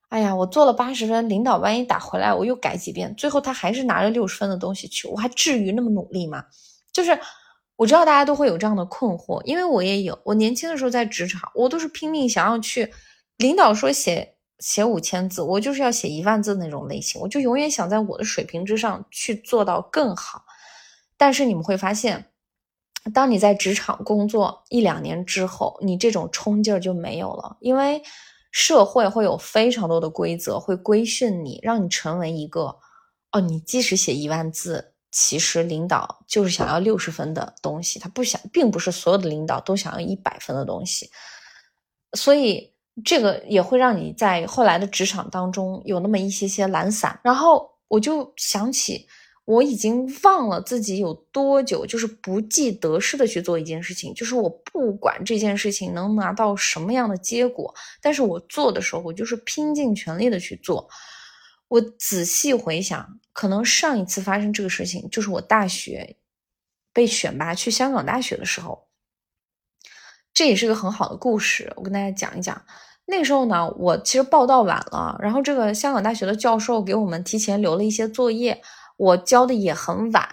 Speaker 1: 哎呀，我做了八十分，领导万一打回来，我又改几遍，最后他还是拿着六十分的东西去，我还至于那么努力吗？就是我知道大家都会有这样的困惑，因为我也有。我年轻的时候在职场，我都是拼命想要去，领导说写。写五千字，我就是要写一万字那种类型，我就永远想在我的水平之上去做到更好。但是你们会发现，当你在职场工作一两年之后，你这种冲劲儿就没有了，因为社会会有非常多的规则会规训你，让你成为一个哦，你即使写一万字，其实领导就是想要六十分的东西，他不想，并不是所有的领导都想要一百分的东西，所以。这个也会让你在后来的职场当中有那么一些些懒散，然后我就想起，我已经忘了自己有多久就是不计得失的去做一件事情，就是我不管这件事情能拿到什么样的结果，但是我做的时候，我就是拼尽全力的去做。我仔细回想，可能上一次发生这个事情，就是我大学被选拔去香港大学的时候，这也是个很好的故事，我跟大家讲一讲。那时候呢，我其实报到晚了，然后这个香港大学的教授给我们提前留了一些作业，我交的也很晚，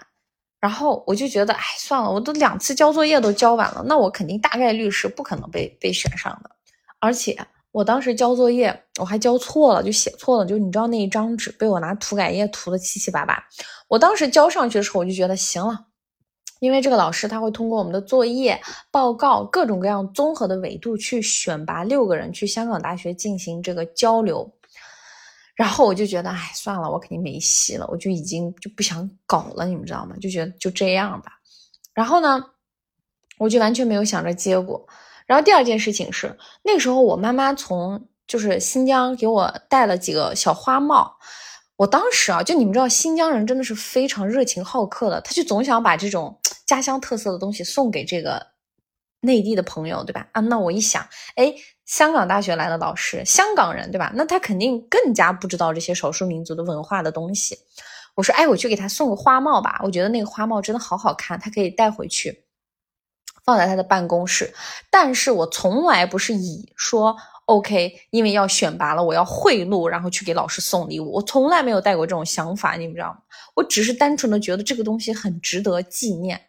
Speaker 1: 然后我就觉得，哎，算了，我都两次交作业都交晚了，那我肯定大概率是不可能被被选上的。而且我当时交作业，我还交错了，就写错了，就你知道那一张纸被我拿涂改液涂的七七八八。我当时交上去的时候，我就觉得行了。因为这个老师他会通过我们的作业、报告各种各样综合的维度去选拔六个人去香港大学进行这个交流，然后我就觉得，哎，算了，我肯定没戏了，我就已经就不想搞了，你们知道吗？就觉得就这样吧。然后呢，我就完全没有想着结果。然后第二件事情是，那个时候我妈妈从就是新疆给我带了几个小花帽。我当时啊，就你们知道，新疆人真的是非常热情好客的，他就总想把这种家乡特色的东西送给这个内地的朋友，对吧？啊，那我一想，哎，香港大学来的老师，香港人，对吧？那他肯定更加不知道这些少数民族的文化的东西。我说，哎，我去给他送个花帽吧，我觉得那个花帽真的好好看，他可以带回去，放在他的办公室。但是我从来不是以说。OK，因为要选拔了，我要贿赂，然后去给老师送礼物。我从来没有带过这种想法，你们知道吗？我只是单纯的觉得这个东西很值得纪念，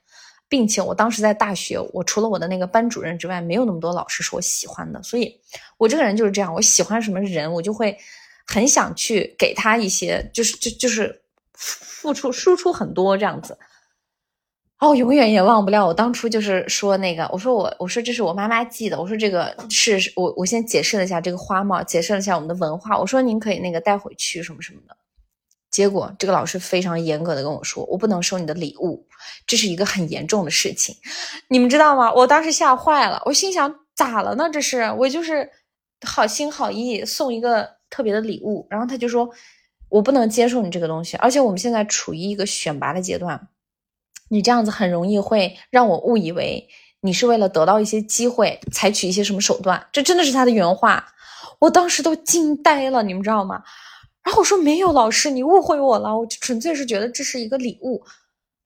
Speaker 1: 并且我当时在大学，我除了我的那个班主任之外，没有那么多老师是我喜欢的。所以，我这个人就是这样，我喜欢什么人，我就会很想去给他一些，就是就就是付出输出很多这样子。哦，永远也忘不了我当初就是说那个，我说我我说这是我妈妈寄的，我说这个是我我先解释了一下这个花帽，解释了一下我们的文化，我说您可以那个带回去什么什么的。结果这个老师非常严格的跟我说，我不能收你的礼物，这是一个很严重的事情，你们知道吗？我当时吓坏了，我心想咋了呢？这是我就是好心好意送一个特别的礼物，然后他就说我不能接受你这个东西，而且我们现在处于一个选拔的阶段。你这样子很容易会让我误以为你是为了得到一些机会，采取一些什么手段。这真的是他的原话，我当时都惊呆了，你们知道吗？然后我说没有，老师你误会我了，我纯粹是觉得这是一个礼物。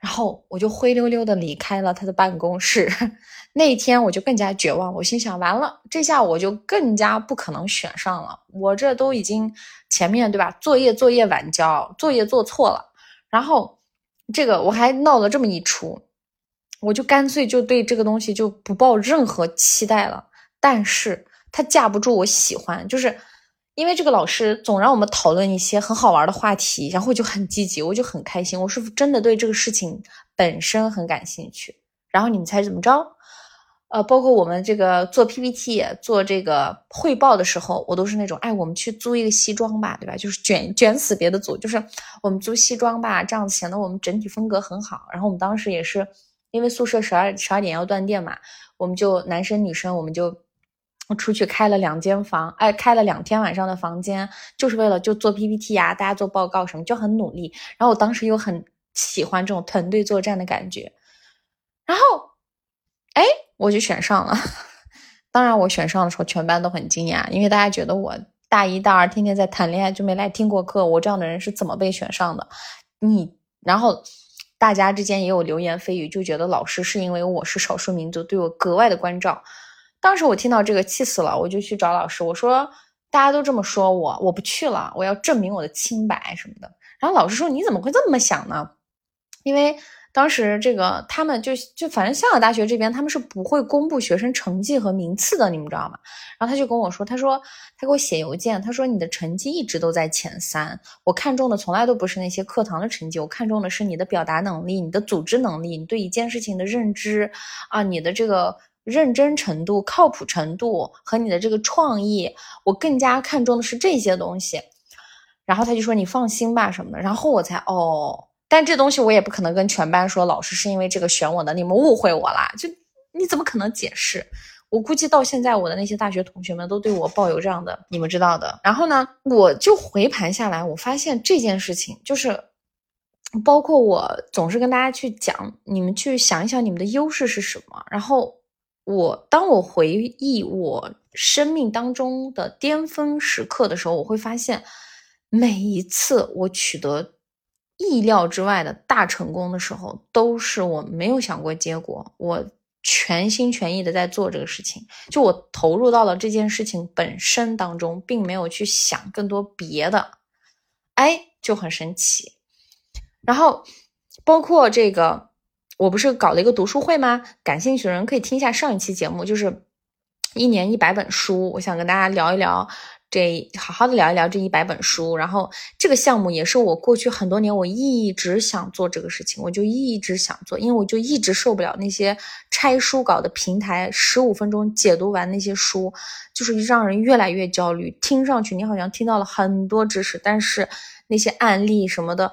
Speaker 1: 然后我就灰溜溜的离开了他的办公室。那一天我就更加绝望，我心想完了，这下我就更加不可能选上了。我这都已经前面对吧？作业作业晚交，作业做错了，然后。这个我还闹了这么一出，我就干脆就对这个东西就不抱任何期待了。但是他架不住我喜欢，就是因为这个老师总让我们讨论一些很好玩的话题，然后就很积极，我就很开心。我是真的对这个事情本身很感兴趣。然后你们猜怎么着？呃，包括我们这个做 PPT、做这个汇报的时候，我都是那种，哎，我们去租一个西装吧，对吧？就是卷卷死别的组，就是我们租西装吧，这样子显得我们整体风格很好。然后我们当时也是，因为宿舍十二十二点要断电嘛，我们就男生女生我们就出去开了两间房，哎，开了两天晚上的房间，就是为了就做 PPT 呀，大家做报告什么就很努力。然后我当时又很喜欢这种团队作战的感觉，然后，哎。我就选上了，当然我选上的时候，全班都很惊讶，因为大家觉得我大一大二天天在谈恋爱，就没来听过课。我这样的人是怎么被选上的？你，然后大家之间也有流言蜚语，就觉得老师是因为我是少数民族，对我格外的关照。当时我听到这个气死了，我就去找老师，我说大家都这么说我，我不去了，我要证明我的清白什么的。然后老师说你怎么会这么想呢？因为。当时这个他们就就反正香港大学这边他们是不会公布学生成绩和名次的，你们知道吗？然后他就跟我说，他说他给我写邮件，他说你的成绩一直都在前三，我看中的从来都不是那些课堂的成绩，我看中的是你的表达能力、你的组织能力、你对一件事情的认知啊，你的这个认真程度、靠谱程度和你的这个创意，我更加看重的是这些东西。然后他就说你放心吧什么的，然后我才哦。但这东西我也不可能跟全班说，老师是因为这个选我的，你们误会我啦。就你怎么可能解释？我估计到现在我的那些大学同学们都对我抱有这样的，你们知道的。然后呢，我就回盘下来，我发现这件事情就是，包括我总是跟大家去讲，你们去想一想你们的优势是什么。然后我当我回忆我生命当中的巅峰时刻的时候，我会发现每一次我取得。意料之外的大成功的时候，都是我没有想过结果，我全心全意的在做这个事情，就我投入到了这件事情本身当中，并没有去想更多别的，哎，就很神奇。然后，包括这个，我不是搞了一个读书会吗？感兴趣的人可以听一下上一期节目，就是一年一百本书，我想跟大家聊一聊。这好好的聊一聊这一百本书，然后这个项目也是我过去很多年我一直想做这个事情，我就一直想做，因为我就一直受不了那些拆书稿的平台，十五分钟解读完那些书，就是让人越来越焦虑。听上去你好像听到了很多知识，但是那些案例什么的，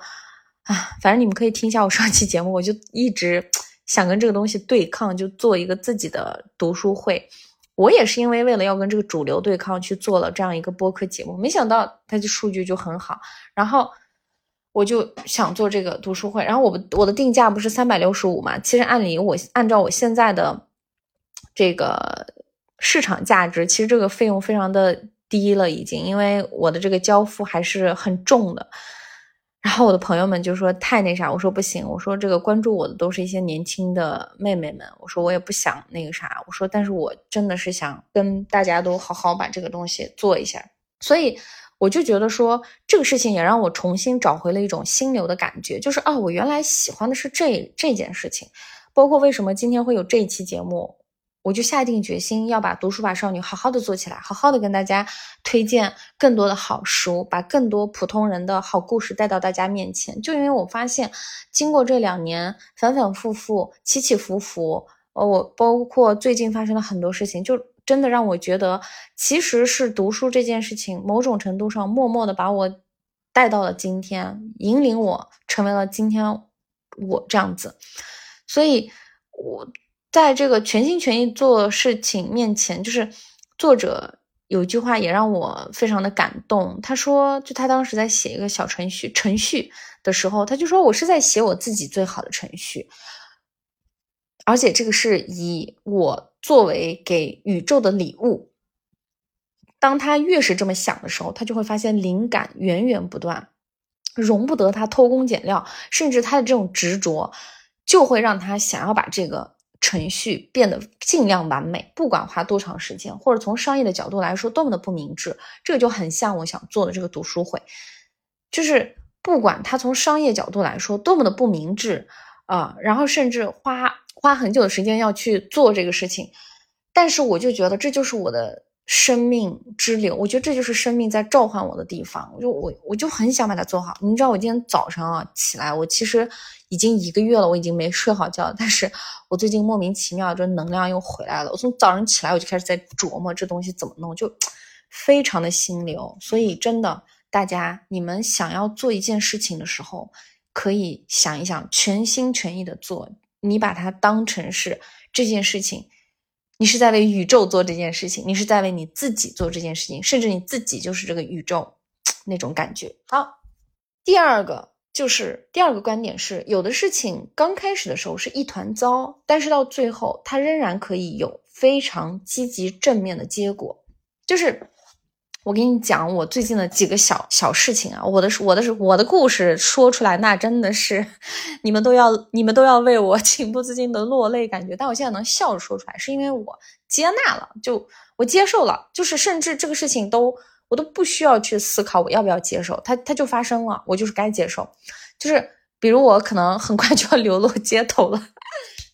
Speaker 1: 啊，反正你们可以听一下我上期节目，我就一直想跟这个东西对抗，就做一个自己的读书会。我也是因为为了要跟这个主流对抗，去做了这样一个播客节目，没想到它的数据就很好，然后我就想做这个读书会，然后我我的定价不是三百六十五嘛？其实按理我按照我现在的这个市场价值，其实这个费用非常的低了已经，因为我的这个交付还是很重的。然后我的朋友们就说太那啥，我说不行，我说这个关注我的都是一些年轻的妹妹们，我说我也不想那个啥，我说但是我真的是想跟大家都好好把这个东西做一下，所以我就觉得说这个事情也让我重新找回了一种心流的感觉，就是啊，我原来喜欢的是这这件事情，包括为什么今天会有这一期节目。我就下定决心要把读书吧少女好好的做起来，好好的跟大家推荐更多的好书，把更多普通人的好故事带到大家面前。就因为我发现，经过这两年反反复复、起起伏伏，呃，我包括最近发生了很多事情，就真的让我觉得，其实是读书这件事情，某种程度上默默的把我带到了今天，引领我成为了今天我这样子。所以，我。在这个全心全意做事情面前，就是作者有一句话也让我非常的感动。他说，就他当时在写一个小程序程序的时候，他就说我是在写我自己最好的程序，而且这个是以我作为给宇宙的礼物。当他越是这么想的时候，他就会发现灵感源源不断，容不得他偷工减料，甚至他的这种执着，就会让他想要把这个。程序变得尽量完美，不管花多长时间，或者从商业的角度来说多么的不明智，这个就很像我想做的这个读书会，就是不管它从商业角度来说多么的不明智啊，然后甚至花花很久的时间要去做这个事情，但是我就觉得这就是我的。生命之流，我觉得这就是生命在召唤我的地方。我就我我就很想把它做好。你知道，我今天早上啊起来，我其实已经一个月了，我已经没睡好觉。但是我最近莫名其妙，这能量又回来了。我从早上起来我就开始在琢磨这东西怎么弄，就非常的心流。所以真的，大家你们想要做一件事情的时候，可以想一想，全心全意的做。你把它当成是这件事情。你是在为宇宙做这件事情，你是在为你自己做这件事情，甚至你自己就是这个宇宙那种感觉。好，第二个就是第二个观点是，有的事情刚开始的时候是一团糟，但是到最后它仍然可以有非常积极正面的结果，就是。我给你讲我最近的几个小小事情啊，我的我的是我的故事说出来，那真的是你们都要你们都要为我 情不自禁的落泪感觉。但我现在能笑着说出来，是因为我接纳了，就我接受了，就是甚至这个事情都我都不需要去思考我要不要接受，它它就发生了，我就是该接受。就是比如我可能很快就要流落街头了，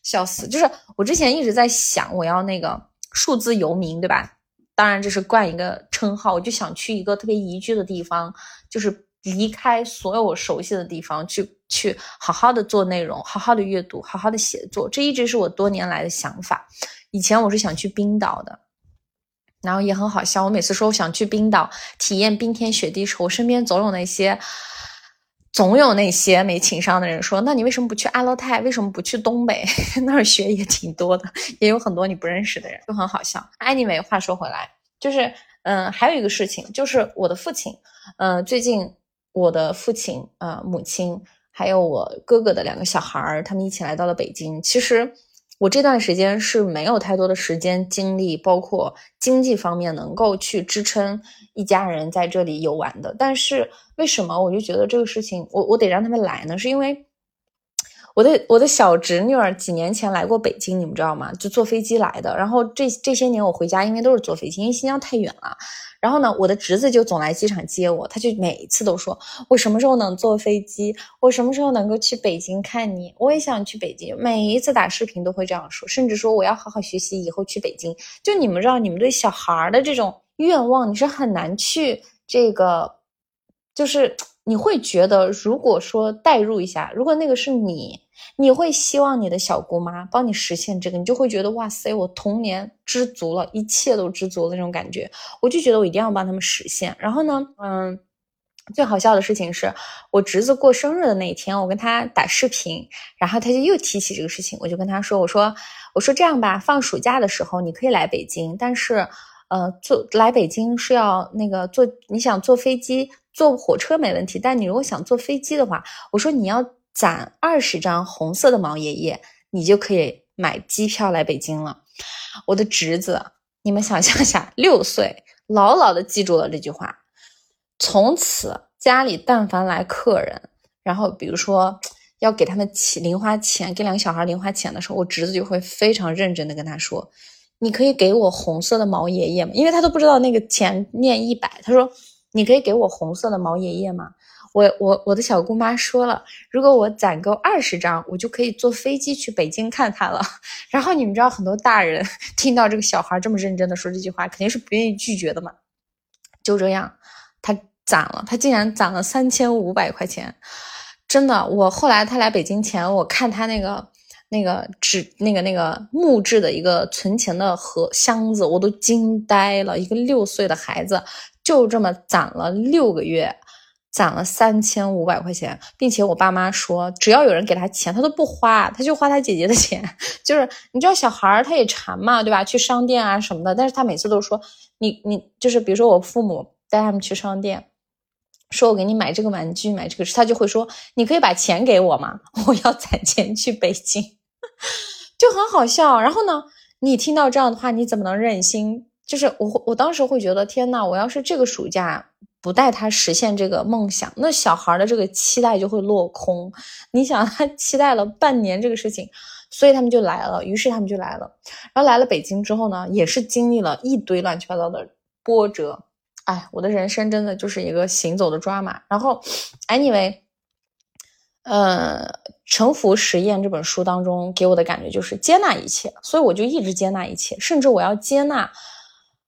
Speaker 1: 笑死！就是我之前一直在想，我要那个数字游民，对吧？当然，这是冠一个称号，我就想去一个特别宜居的地方，就是离开所有我熟悉的地方，去去好好的做内容，好好的阅读，好好的写作。这一直是我多年来的想法。以前我是想去冰岛的，然后也很好笑。我每次说我想去冰岛体验冰天雪地时，我身边总有那些总有那些没情商的人说：“那你为什么不去阿勒泰？为什么不去东北？那儿雪也挺多的，也有很多你不认识的人，就很好笑。” Anyway，话说回来。就是，嗯，还有一个事情，就是我的父亲，嗯，最近我的父亲，呃，母亲，还有我哥哥的两个小孩儿，他们一起来到了北京。其实我这段时间是没有太多的时间、精力，包括经济方面，能够去支撑一家人在这里游玩的。但是为什么我就觉得这个事情，我我得让他们来呢？是因为。我的我的小侄女儿几年前来过北京，你们知道吗？就坐飞机来的。然后这这些年我回家，因为都是坐飞机，因为新疆太远了。然后呢，我的侄子就总来机场接我，他就每一次都说：“我什么时候能坐飞机？我什么时候能够去北京看你？我也想去北京。”每一次打视频都会这样说，甚至说我要好好学习，以后去北京。就你们知道，你们对小孩的这种愿望，你是很难去这个，就是你会觉得，如果说代入一下，如果那个是你。你会希望你的小姑妈帮你实现这个，你就会觉得哇塞，我童年知足了，一切都知足了那种感觉。我就觉得我一定要帮他们实现。然后呢，嗯，最好笑的事情是我侄子过生日的那一天，我跟他打视频，然后他就又提起这个事情，我就跟他说，我说，我说这样吧，放暑假的时候你可以来北京，但是，呃，坐来北京是要那个坐，你想坐飞机、坐火车没问题，但你如果想坐飞机的话，我说你要。攒二十张红色的毛爷爷，你就可以买机票来北京了。我的侄子，你们想象一下，六岁，牢牢的记住了这句话。从此家里但凡来客人，然后比如说要给他们起零花钱，给两个小孩零花钱的时候，我侄子就会非常认真的跟他说：“你可以给我红色的毛爷爷吗？”因为他都不知道那个钱念一百，他说：“你可以给我红色的毛爷爷吗？”我我我的小姑妈说了，如果我攒够二十张，我就可以坐飞机去北京看他了。然后你们知道，很多大人听到这个小孩这么认真的说这句话，肯定是不愿意拒绝的嘛。就这样，他攒了，他竟然攒了三千五百块钱，真的。我后来他来北京前，我看他那个那个纸那个那个木质的一个存钱的盒箱子，我都惊呆了。一个六岁的孩子就这么攒了六个月。攒了三千五百块钱，并且我爸妈说，只要有人给他钱，他都不花，他就花他姐姐的钱。就是你知道，小孩儿他也馋嘛，对吧？去商店啊什么的，但是他每次都说，你你就是比如说我父母带他们去商店，说我给你买这个玩具，买这个，他就会说，你可以把钱给我吗？我要攒钱去北京，就很好笑。然后呢，你听到这样的话，你怎么能忍心？就是我我当时会觉得，天呐，我要是这个暑假。不带他实现这个梦想，那小孩的这个期待就会落空。你想，他期待了半年这个事情，所以他们就来了。于是他们就来了，然后来了北京之后呢，也是经历了一堆乱七八糟的波折。哎，我的人生真的就是一个行走的抓马。然后，anyway，呃，《沉浮实验》这本书当中给我的感觉就是接纳一切，所以我就一直接纳一切，甚至我要接纳。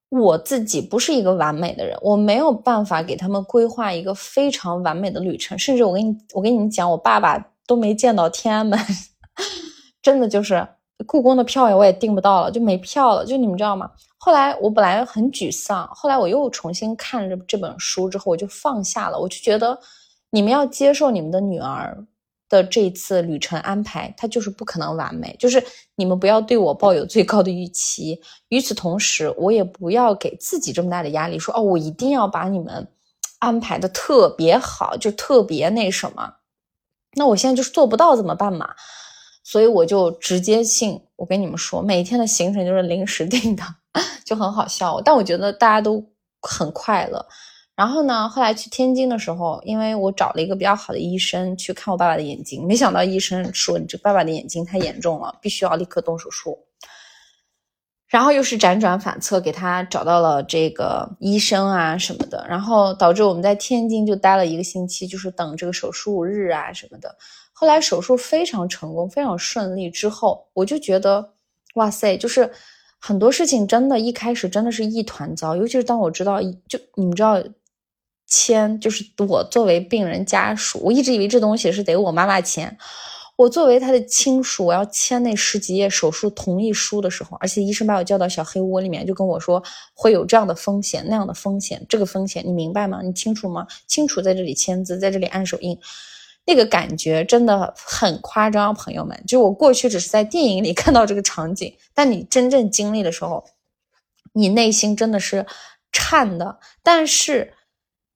Speaker 1: 我自己不是一个完美的人，我没有办法给他们规划一个非常完美的旅程。甚至我跟你，我跟你们讲，我爸爸都没见到天安门，真的就是故宫的票呀，我也订不到了，就没票了。就你们知道吗？后来我本来很沮丧，后来我又重新看了这本书之后，我就放下了。我就觉得，你们要接受你们的女儿。的这次旅程安排，它就是不可能完美，就是你们不要对我抱有最高的预期。与此同时，我也不要给自己这么大的压力，说哦，我一定要把你们安排的特别好，就特别那什么。那我现在就是做不到，怎么办嘛？所以我就直接性，我跟你们说，每天的行程就是临时定的，就很好笑。但我觉得大家都很快乐。然后呢？后来去天津的时候，因为我找了一个比较好的医生去看我爸爸的眼睛，没想到医生说你这爸爸的眼睛太严重了，必须要立刻动手术。然后又是辗转反侧，给他找到了这个医生啊什么的，然后导致我们在天津就待了一个星期，就是等这个手术日啊什么的。后来手术非常成功，非常顺利。之后我就觉得，哇塞，就是很多事情真的，一开始真的是一团糟，尤其是当我知道，就你们知道。签就是我作为病人家属，我一直以为这东西是得我妈妈签。我作为他的亲属，我要签那十几页手术同意书的时候，而且医生把我叫到小黑屋里面，就跟我说会有这样的风险、那样的风险，这个风险你明白吗？你清楚吗？清楚，在这里签字，在这里按手印，那个感觉真的很夸张，朋友们。就我过去只是在电影里 看到这个场景，但你真正经历的时候，你内心真的是颤的。但是。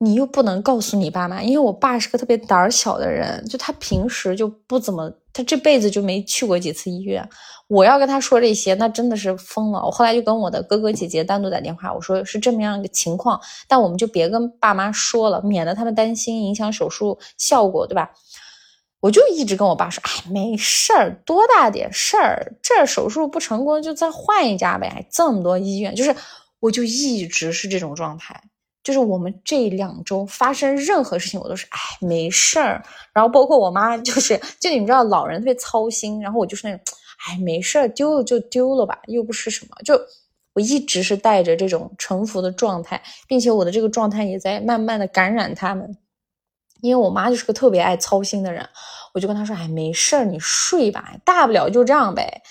Speaker 1: 你又不能告诉你爸妈，因为我爸是个特别胆小的人，就他平时就不怎么，他这辈子就没去过几次医院。我要跟他说这些，那真的是疯了。我后来就跟我的哥哥姐姐单独打电话，我说是这么样一个情况，但我们就别跟爸妈说了，免得他们担心影响手术效果，对吧？我就一直跟我爸说，哎，没事儿，多大点事儿，这手术不成功就再换一家呗，这么多医院，就是我就一直是这种状态。就是我们这两周发生任何事情，我都是哎没事儿。然后包括我妈，就是就你们知道，老人特别操心。然后我就是那种哎没事儿，丢了就丢了吧，又不是什么。就我一直是带着这种臣服的状态，并且我的这个状态也在慢慢的感染他们。因为我妈就是个特别爱操心的人，我就跟她说哎没事儿，你睡吧，大不了就这样呗。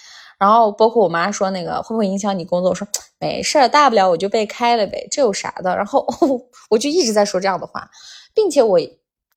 Speaker 1: 然后包括我妈说那个会不会影响你工作？我说没事儿，大不了我就被开了呗，这有啥的？然后 我就一直在说这样的话，并且我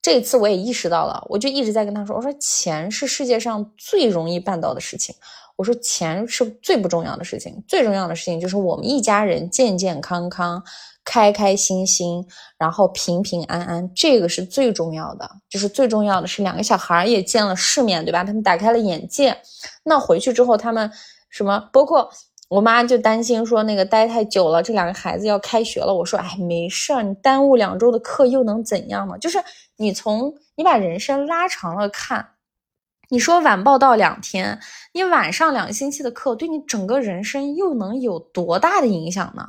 Speaker 1: 这次我也意识到了，我就一直在跟他说，我说钱是世界上最容易办到的事情，我说钱是最不重要的事情，最重要的事情就是我们一家人健健康康。开开心心，然后平平安安，这个是最重要的。就是最重要的是两个小孩也见了世面对吧？他们打开了眼界。那回去之后，他们什么？包括我妈就担心说那个待太久了，这两个孩子要开学了。我说，哎，没事儿，你耽误两周的课又能怎样呢？就是你从你把人生拉长了看，你说晚报到两天，你晚上两个星期的课，对你整个人生又能有多大的影响呢？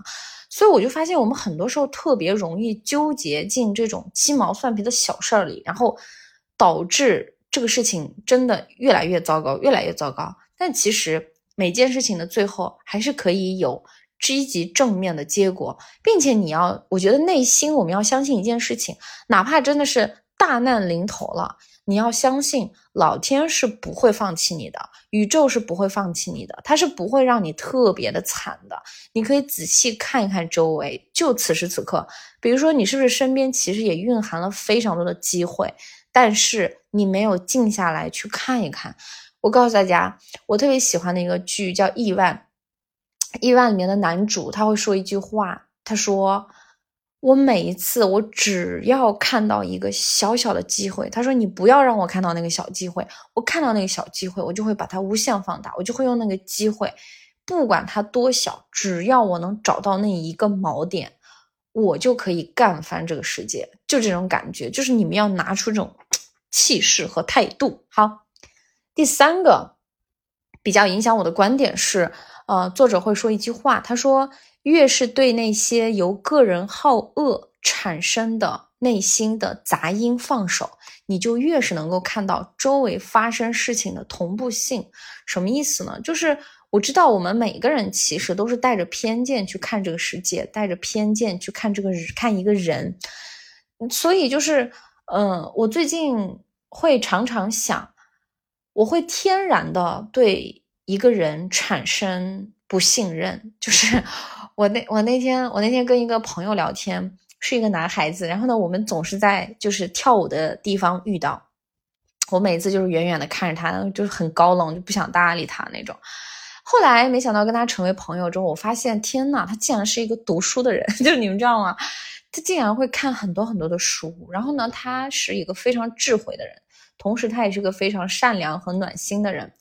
Speaker 1: 所以我就发现，我们很多时候特别容易纠结进这种鸡毛蒜皮的小事儿里，然后导致这个事情真的越来越糟糕，越来越糟糕。但其实。每件事情的最后还是可以有积极正面的结果，并且你要，我觉得内心我们要相信一件事情，哪怕真的是大难临头了，你要相信老天是不会放弃你的，宇宙是不会放弃你的，它是不会让你特别的惨的。你可以仔细看一看周围，就此时此刻，比如说你是不是身边其实也蕴含了非常多的机会，但是你没有静下来去看一看。我告诉大家，我特别喜欢的一个剧叫《亿万》，《亿万》里面的男主他会说一句话，他说：“我每一次我只要看到一个小小的机会，他说你不要让我看到那个小机会，我看到那个小机会，我就会把它无限放大，我就会用那个机会，不管它多小，只要我能找到那一个锚点，我就可以干翻这个世界。就这种感觉，就是你们要拿出这种气势和态度。好。”第三个比较影响我的观点是，呃，作者会说一句话，他说，越是对那些由个人好恶产生的内心的杂音放手，你就越是能够看到周围发生事情的同步性。什么意思呢？就是我知道我们每个人其实都是带着偏见去看这个世界，带着偏见去看这个看一个人，所以就是，嗯，我最近会常常想。我会天然的对一个人产生不信任，就是我那我那天我那天跟一个朋友聊天，是一个男孩子，然后呢，我们总是在就是跳舞的地方遇到，我每次就是远远的看着他，就是很高冷，就不想搭理他那种。后来没想到跟他成为朋友之后，我发现天呐，他竟然是一个读书的人，就是你们知道吗？他竟然会看很多很多的书，然后呢，他是一个非常智慧的人。同时，他也是个非常善良和暖心的人，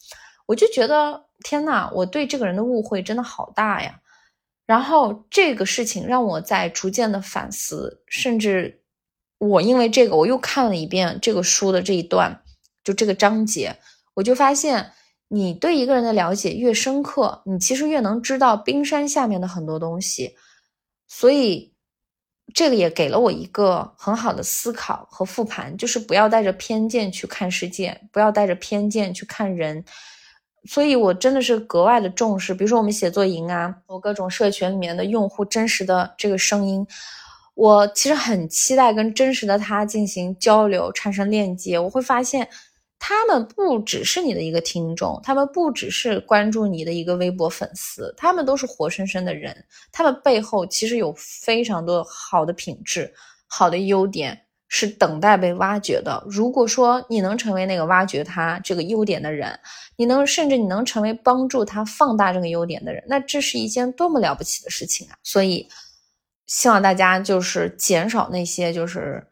Speaker 1: 我就觉得天呐，我对这个人的误会真的好大呀。然后这个事情让我在逐渐的反思，甚至我因为这个我又看了一遍这个书的这一段，就这个章节，我就发现，你对一个人的了解越深刻，你其实越能知道冰山下面的很多东西，所以。这个也给了我一个很好的思考和复盘，就是不要带着偏见去看世界，不要带着偏见去看人。所以我真的是格外的重视，比如说我们写作营啊，我各种社群里面的用户真实的这个声音，我其实很期待跟真实的他进行交流，产生链接。我会发现。他们不只是你的一个听众，他们不只是关注你的一个微博粉丝，他们都是活生生的人，他们背后其实有非常多好的品质、好的优点是等待被挖掘的。如果说你能成为那个挖掘他这个优点的人，你能甚至你能成为帮助他放大这个优点的人，那这是一件多么了不起的事情啊！所以，希望大家就是减少那些就是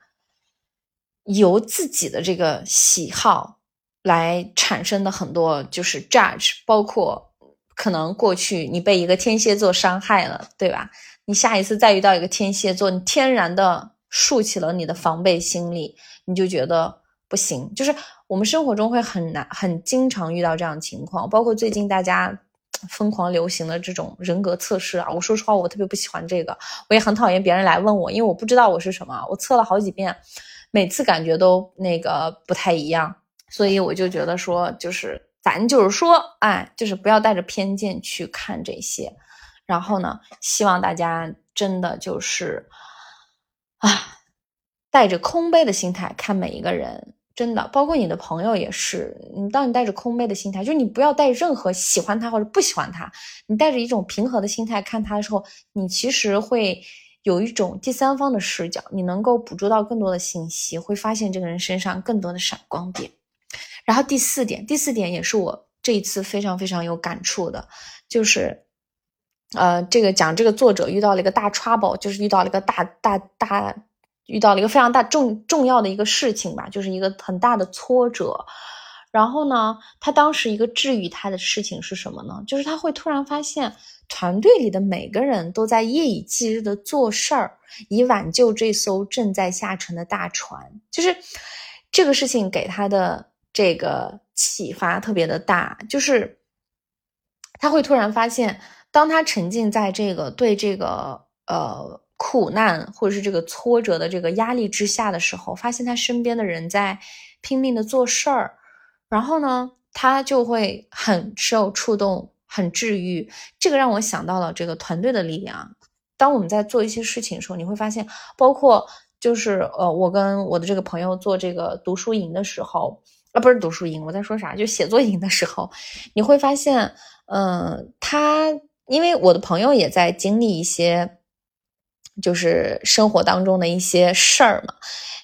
Speaker 1: 由自己的这个喜好。来产生的很多就是 judge，包括可能过去你被一个天蝎座伤害了，对吧？你下一次再遇到一个天蝎座，你天然的竖起了你的防备心理，你就觉得不行。就是我们生活中会很难、很经常遇到这样的情况，包括最近大家疯狂流行的这种人格测试啊。我说实话，我特别不喜欢这个，我也很讨厌别人来问我，因为我不知道我是什么。我测了好几遍，每次感觉都那个不太一样。所以我就觉得说，就是咱就是说，哎，就是不要带着偏见去看这些。然后呢，希望大家真的就是啊，带着空杯的心态看每一个人，真的，包括你的朋友也是。你当你带着空杯的心态，就是你不要带任何喜欢他或者不喜欢他，你带着一种平和的心态看他的时候，你其实会有一种第三方的视角，你能够捕捉到更多的信息，会发现这个人身上更多的闪光点。然后第四点，第四点也是我这一次非常非常有感触的，就是，呃，这个讲这个作者遇到了一个大 trouble，就是遇到了一个大大大，遇到了一个非常大重重要的一个事情吧，就是一个很大的挫折。然后呢，他当时一个治愈他的事情是什么呢？就是他会突然发现，团队里的每个人都在夜以继日的做事儿，以挽救这艘正在下沉的大船。就是这个事情给他的这个启发特别的大，就是他会突然发现，当他沉浸在这个对这个呃苦难或者是这个挫折的这个压力之下的时候，发现他身边的人在拼命的做事儿。然后呢，他就会很受触动，很治愈。这个让我想到了这个团队的力量。当我们在做一些事情的时候，你会发现，包括就是呃，我跟我的这个朋友做这个读书营的时候，啊，不是读书营，我在说啥？就写作营的时候，你会发现，嗯，他因为我的朋友也在经历一些，就是生活当中的一些事儿嘛，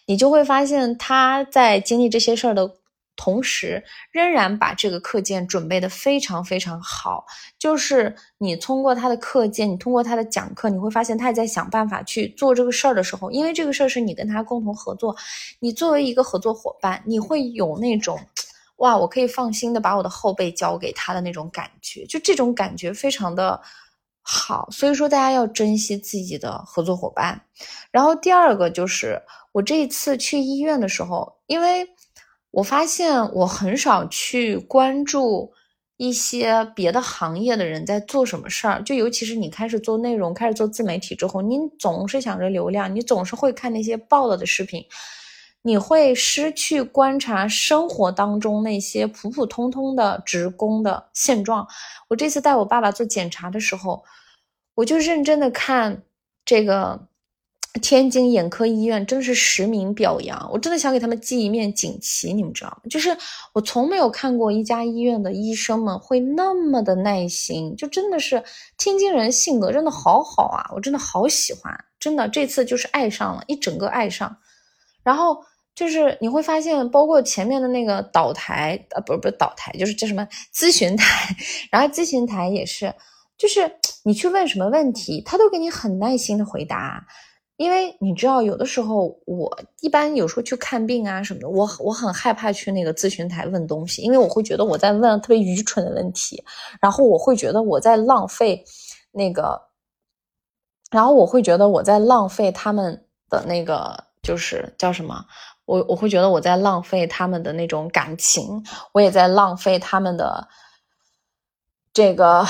Speaker 1: 你就会发现他在经历这些事儿的。同时，仍然把这个课件准备的非常非常好。就是你通过他的课件，你通过他的讲课，你会发现他也在想办法去做这个事儿的时候，因为这个事儿是你跟他共同合作，你作为一个合作伙伴，你会有那种，哇，我可以放心的把我的后背交给他的那种感觉，就这种感觉非常的好。所以说，大家要珍惜自己的合作伙伴。然后第二个就是我这一次去医院的时候，因为。我发现我很少去关注一些别的行业的人在做什么事儿，就尤其是你开始做内容、开始做自媒体之后，你总是想着流量，你总是会看那些爆了的视频，你会失去观察生活当中那些普普通通的职工的现状。我这次带我爸爸做检查的时候，我就认真的看这个。天津眼科医院真的是实名表扬，我真的想给他们寄一面锦旗，你们知道吗？就是我从没有看过一家医院的医生们会那么的耐心，就真的是天津人性格真的好好啊，我真的好喜欢，真的这次就是爱上了，一整个爱上。然后就是你会发现，包括前面的那个导台，呃，不是不是导台，就是叫什么咨询台，然后咨询台也是，就是你去问什么问题，他都给你很耐心的回答。因为你知道，有的时候我一般有时候去看病啊什么的，我我很害怕去那个咨询台问东西，因为我会觉得我在问特别愚蠢的问题，然后我会觉得我在浪费那个，然后我会觉得我在浪费他们的那个，就是叫什么？我我会觉得我在浪费他们的那种感情，我也在浪费他们的这个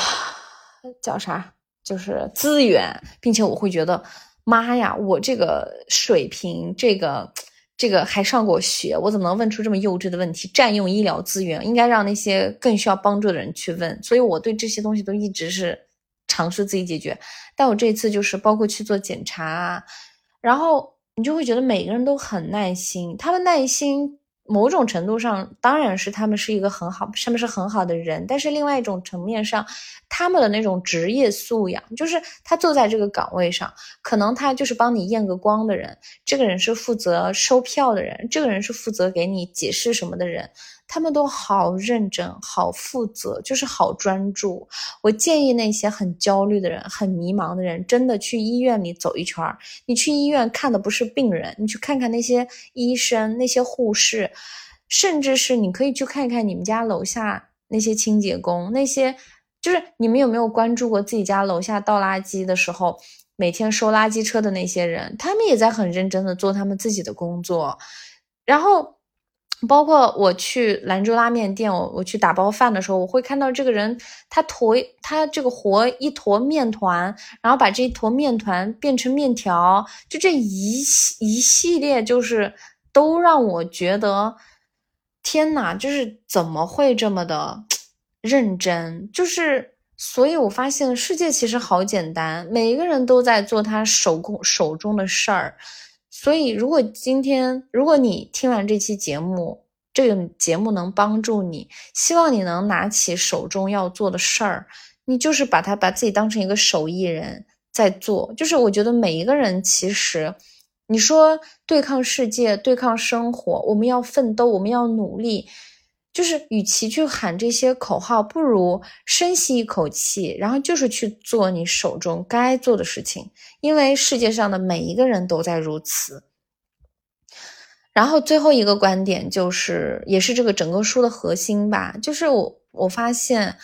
Speaker 1: 叫啥？就是资源，并且我会觉得。妈呀，我这个水平，这个这个还上过学，我怎么能问出这么幼稚的问题？占用医疗资源，应该让那些更需要帮助的人去问。所以我对这些东西都一直是尝试自己解决。但我这次就是包括去做检查，然后你就会觉得每个人都很耐心，他们耐心。某种程度上，当然是他们是一个很好，他们是很好的人。但是另外一种层面上，他们的那种职业素养，就是他坐在这个岗位上，可能他就是帮你验个光的人，这个人是负责收票的人，这个人是负责给你解释什么的人。他们都好认真、好负责，就是好专注。我建议那些很焦虑的人、很迷茫的人，真的去医院里走一圈。你去医院看的不是病人，你去看看那些医生、那些护士，甚至是你可以去看看你们家楼下那些清洁工，那些就是你们有没有关注过自己家楼下倒垃圾的时候，每天收垃圾车的那些人，他们也在很认真的做他们自己的工作，然后。包括我去兰州拉面店，我我去打包饭的时候，我会看到这个人，他坨他这个和一坨面团，然后把这一坨面团变成面条，就这一系一系列，就是都让我觉得，天呐，就是怎么会这么的认真？就是，所以我发现世界其实好简单，每一个人都在做他手工手中的事儿。所以，如果今天，如果你听完这期节目，这个节目能帮助你，希望你能拿起手中要做的事儿，你就是把它把自己当成一个手艺人在做。就是我觉得每一个人，其实你说对抗世界、对抗生活，我们要奋斗，我们要努力。就是，与其去喊这些口号，不如深吸一口气，然后就是去做你手中该做的事情。因为世界上的每一个人都在如此。然后最后一个观点就是，也是这个整个书的核心吧，就是我我发现，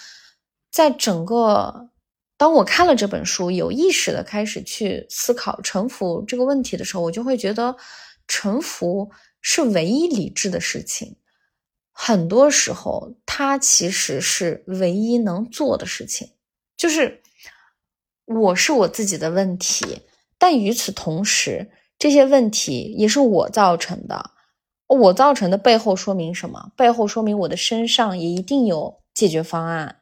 Speaker 1: 在整个当我看了这本书，有意识的开始去思考臣服这个问题的时候，我就会觉得臣服是唯一理智的事情。很多时候，它其实是唯一能做的事情。就是我是我自己的问题，但与此同时。这些问题也是我造成的，我造成的背后说明什么？背后说明我的身上也一定有解决方案。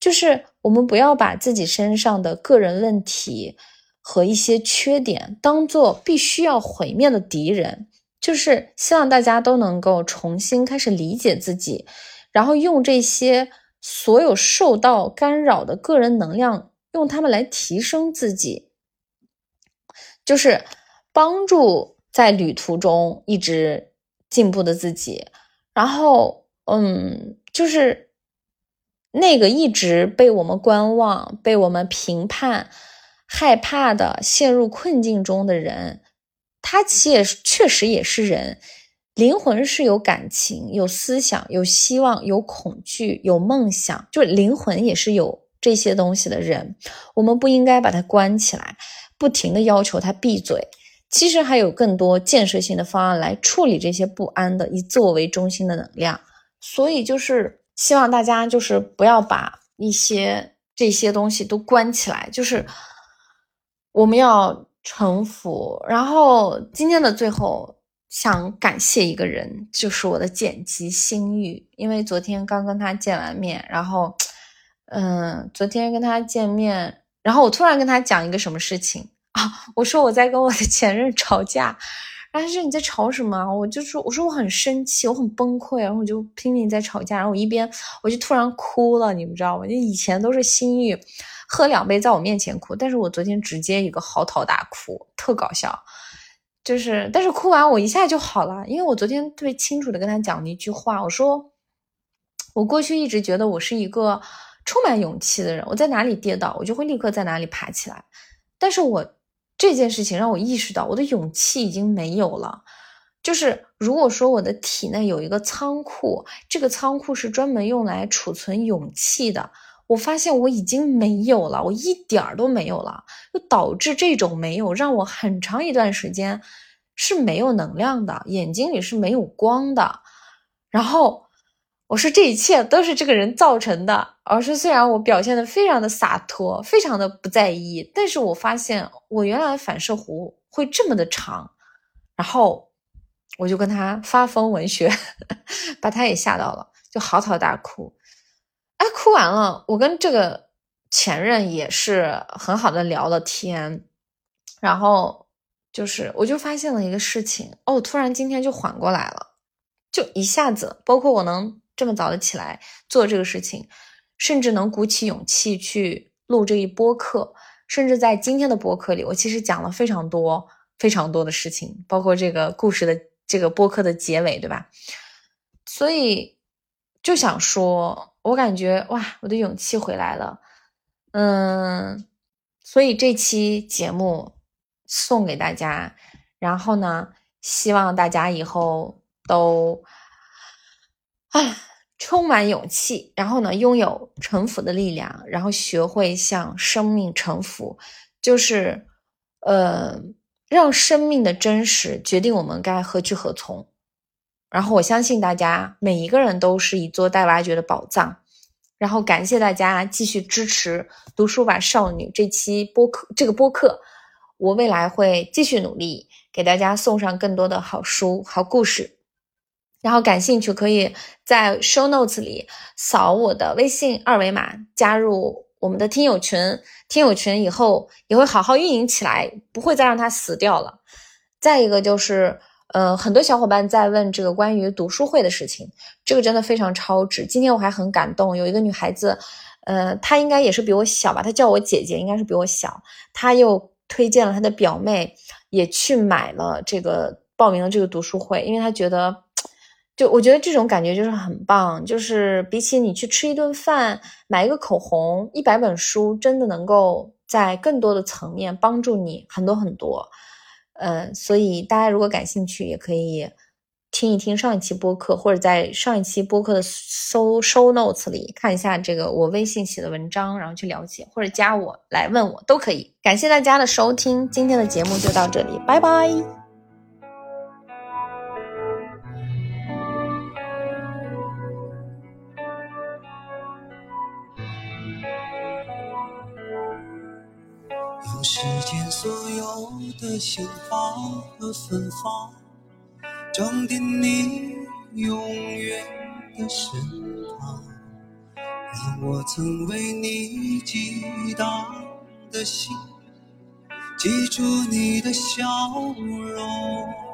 Speaker 1: 就是我们不要把自己身上的个人问题和一些缺点当做必须要毁灭的敌人。就是希望大家都能够重新开始理解自己，然后用这些所有受到干扰的个人能量，用它们来提升自己。就是。帮助在旅途中一直进步的自己，然后，嗯，就是那个一直被我们观望、被我们评判、害怕的陷入困境中的人，他其实确实也是人，灵魂是有感情、有思想、有希望、有恐惧、有梦想，就是灵魂也是有这些东西的人，我们不应该把它关起来，不停的要求他闭嘴。其实还有更多建设性的方案来处理这些不安的以自我为中心的能量，所以就是希望大家就是不要把一些这些东西都关起来，就是我们要城府。然后今天的最后想感谢一个人，就是我的剪辑心玉，因为昨天刚跟他见完面，然后嗯，昨天跟他见面，然后我突然跟他讲一个什么事情。啊！我说我在跟我的前任吵架，然后他说你在吵什么？我就说我说我很生气，我很崩溃，然后我就拼命在吵架，然后我一边我就突然哭了，你们知道吗？就以前都是心玉喝两杯在我面前哭，但是我昨天直接一个嚎啕大哭，特搞笑。就是但是哭完我一下就好了，因为我昨天特别清楚的跟他讲了一句话，我说我过去一直觉得我是一个充满勇气的人，我在哪里跌倒，我就会立刻在哪里爬起来，但是我。这件事情让我意识到，我的勇气已经没有了。就是如果说我的体内有一个仓库，这个仓库是专门用来储存勇气的，我发现我已经没有了，我一点儿都没有了，就导致这种没有让我很长一段时间是没有能量的，眼睛里是没有光的，然后。我说这一切都是这个人造成的。而是虽然我表现的非常的洒脱，非常的不在意，但是我发现我原来反射弧会这么的长，然后我就跟他发疯文学，把他也吓到了，就嚎啕大哭。哎，哭完了，我跟这个前任也是很好的聊了天，然后就是我就发现了一个事情，哦，突然今天就缓过来了，就一下子，包括我能。这么早的起来做这个事情，甚至能鼓起勇气去录这一播客，甚至在今天的播客里，我其实讲了非常多非常多的事情，包括这个故事的这个播客的结尾，对吧？所以就想说，我感觉哇，我的勇气回来了，嗯，所以这期节目送给大家，然后呢，希望大家以后都啊。充满勇气，然后呢，拥有臣服的力量，然后学会向生命臣服，就是，呃，让生命的真实决定我们该何去何从。然后我相信大家每一个人都是一座待挖掘的宝藏。然后感谢大家继续支持《读书吧少女》这期播客，这个播客，我未来会继续努力，给大家送上更多的好书、好故事。然后感兴趣可以在 show notes 里扫我的微信二维码，加入我们的听友群。听友群以后也会好好运营起来，不会再让它死掉了。再一个就是，呃，很多小伙伴在问这个关于读书会的事情，这个真的非常超值。今天我还很感动，有一个女孩子，呃，她应该也是比我小吧，她叫我姐姐，应该是比我小。她又推荐了她的表妹，也去买了这个报名了这个读书会，因为她觉得。就我觉得这种感觉就是很棒，就是比起你去吃一顿饭、买一个口红、一百本书，真的能够在更多的层面帮助你很多很多。嗯，所以大家如果感兴趣，也可以听一听上一期播客，或者在上一期播客的搜 show notes 里看一下这个我微信写的文章，然后去了解，或者加我来问我都可以。感谢大家的收听，今天的节目就到这里，拜拜。
Speaker 2: 的鲜花和芬芳，装点你永远的身旁，让我曾为你激荡的心，记住你的笑容。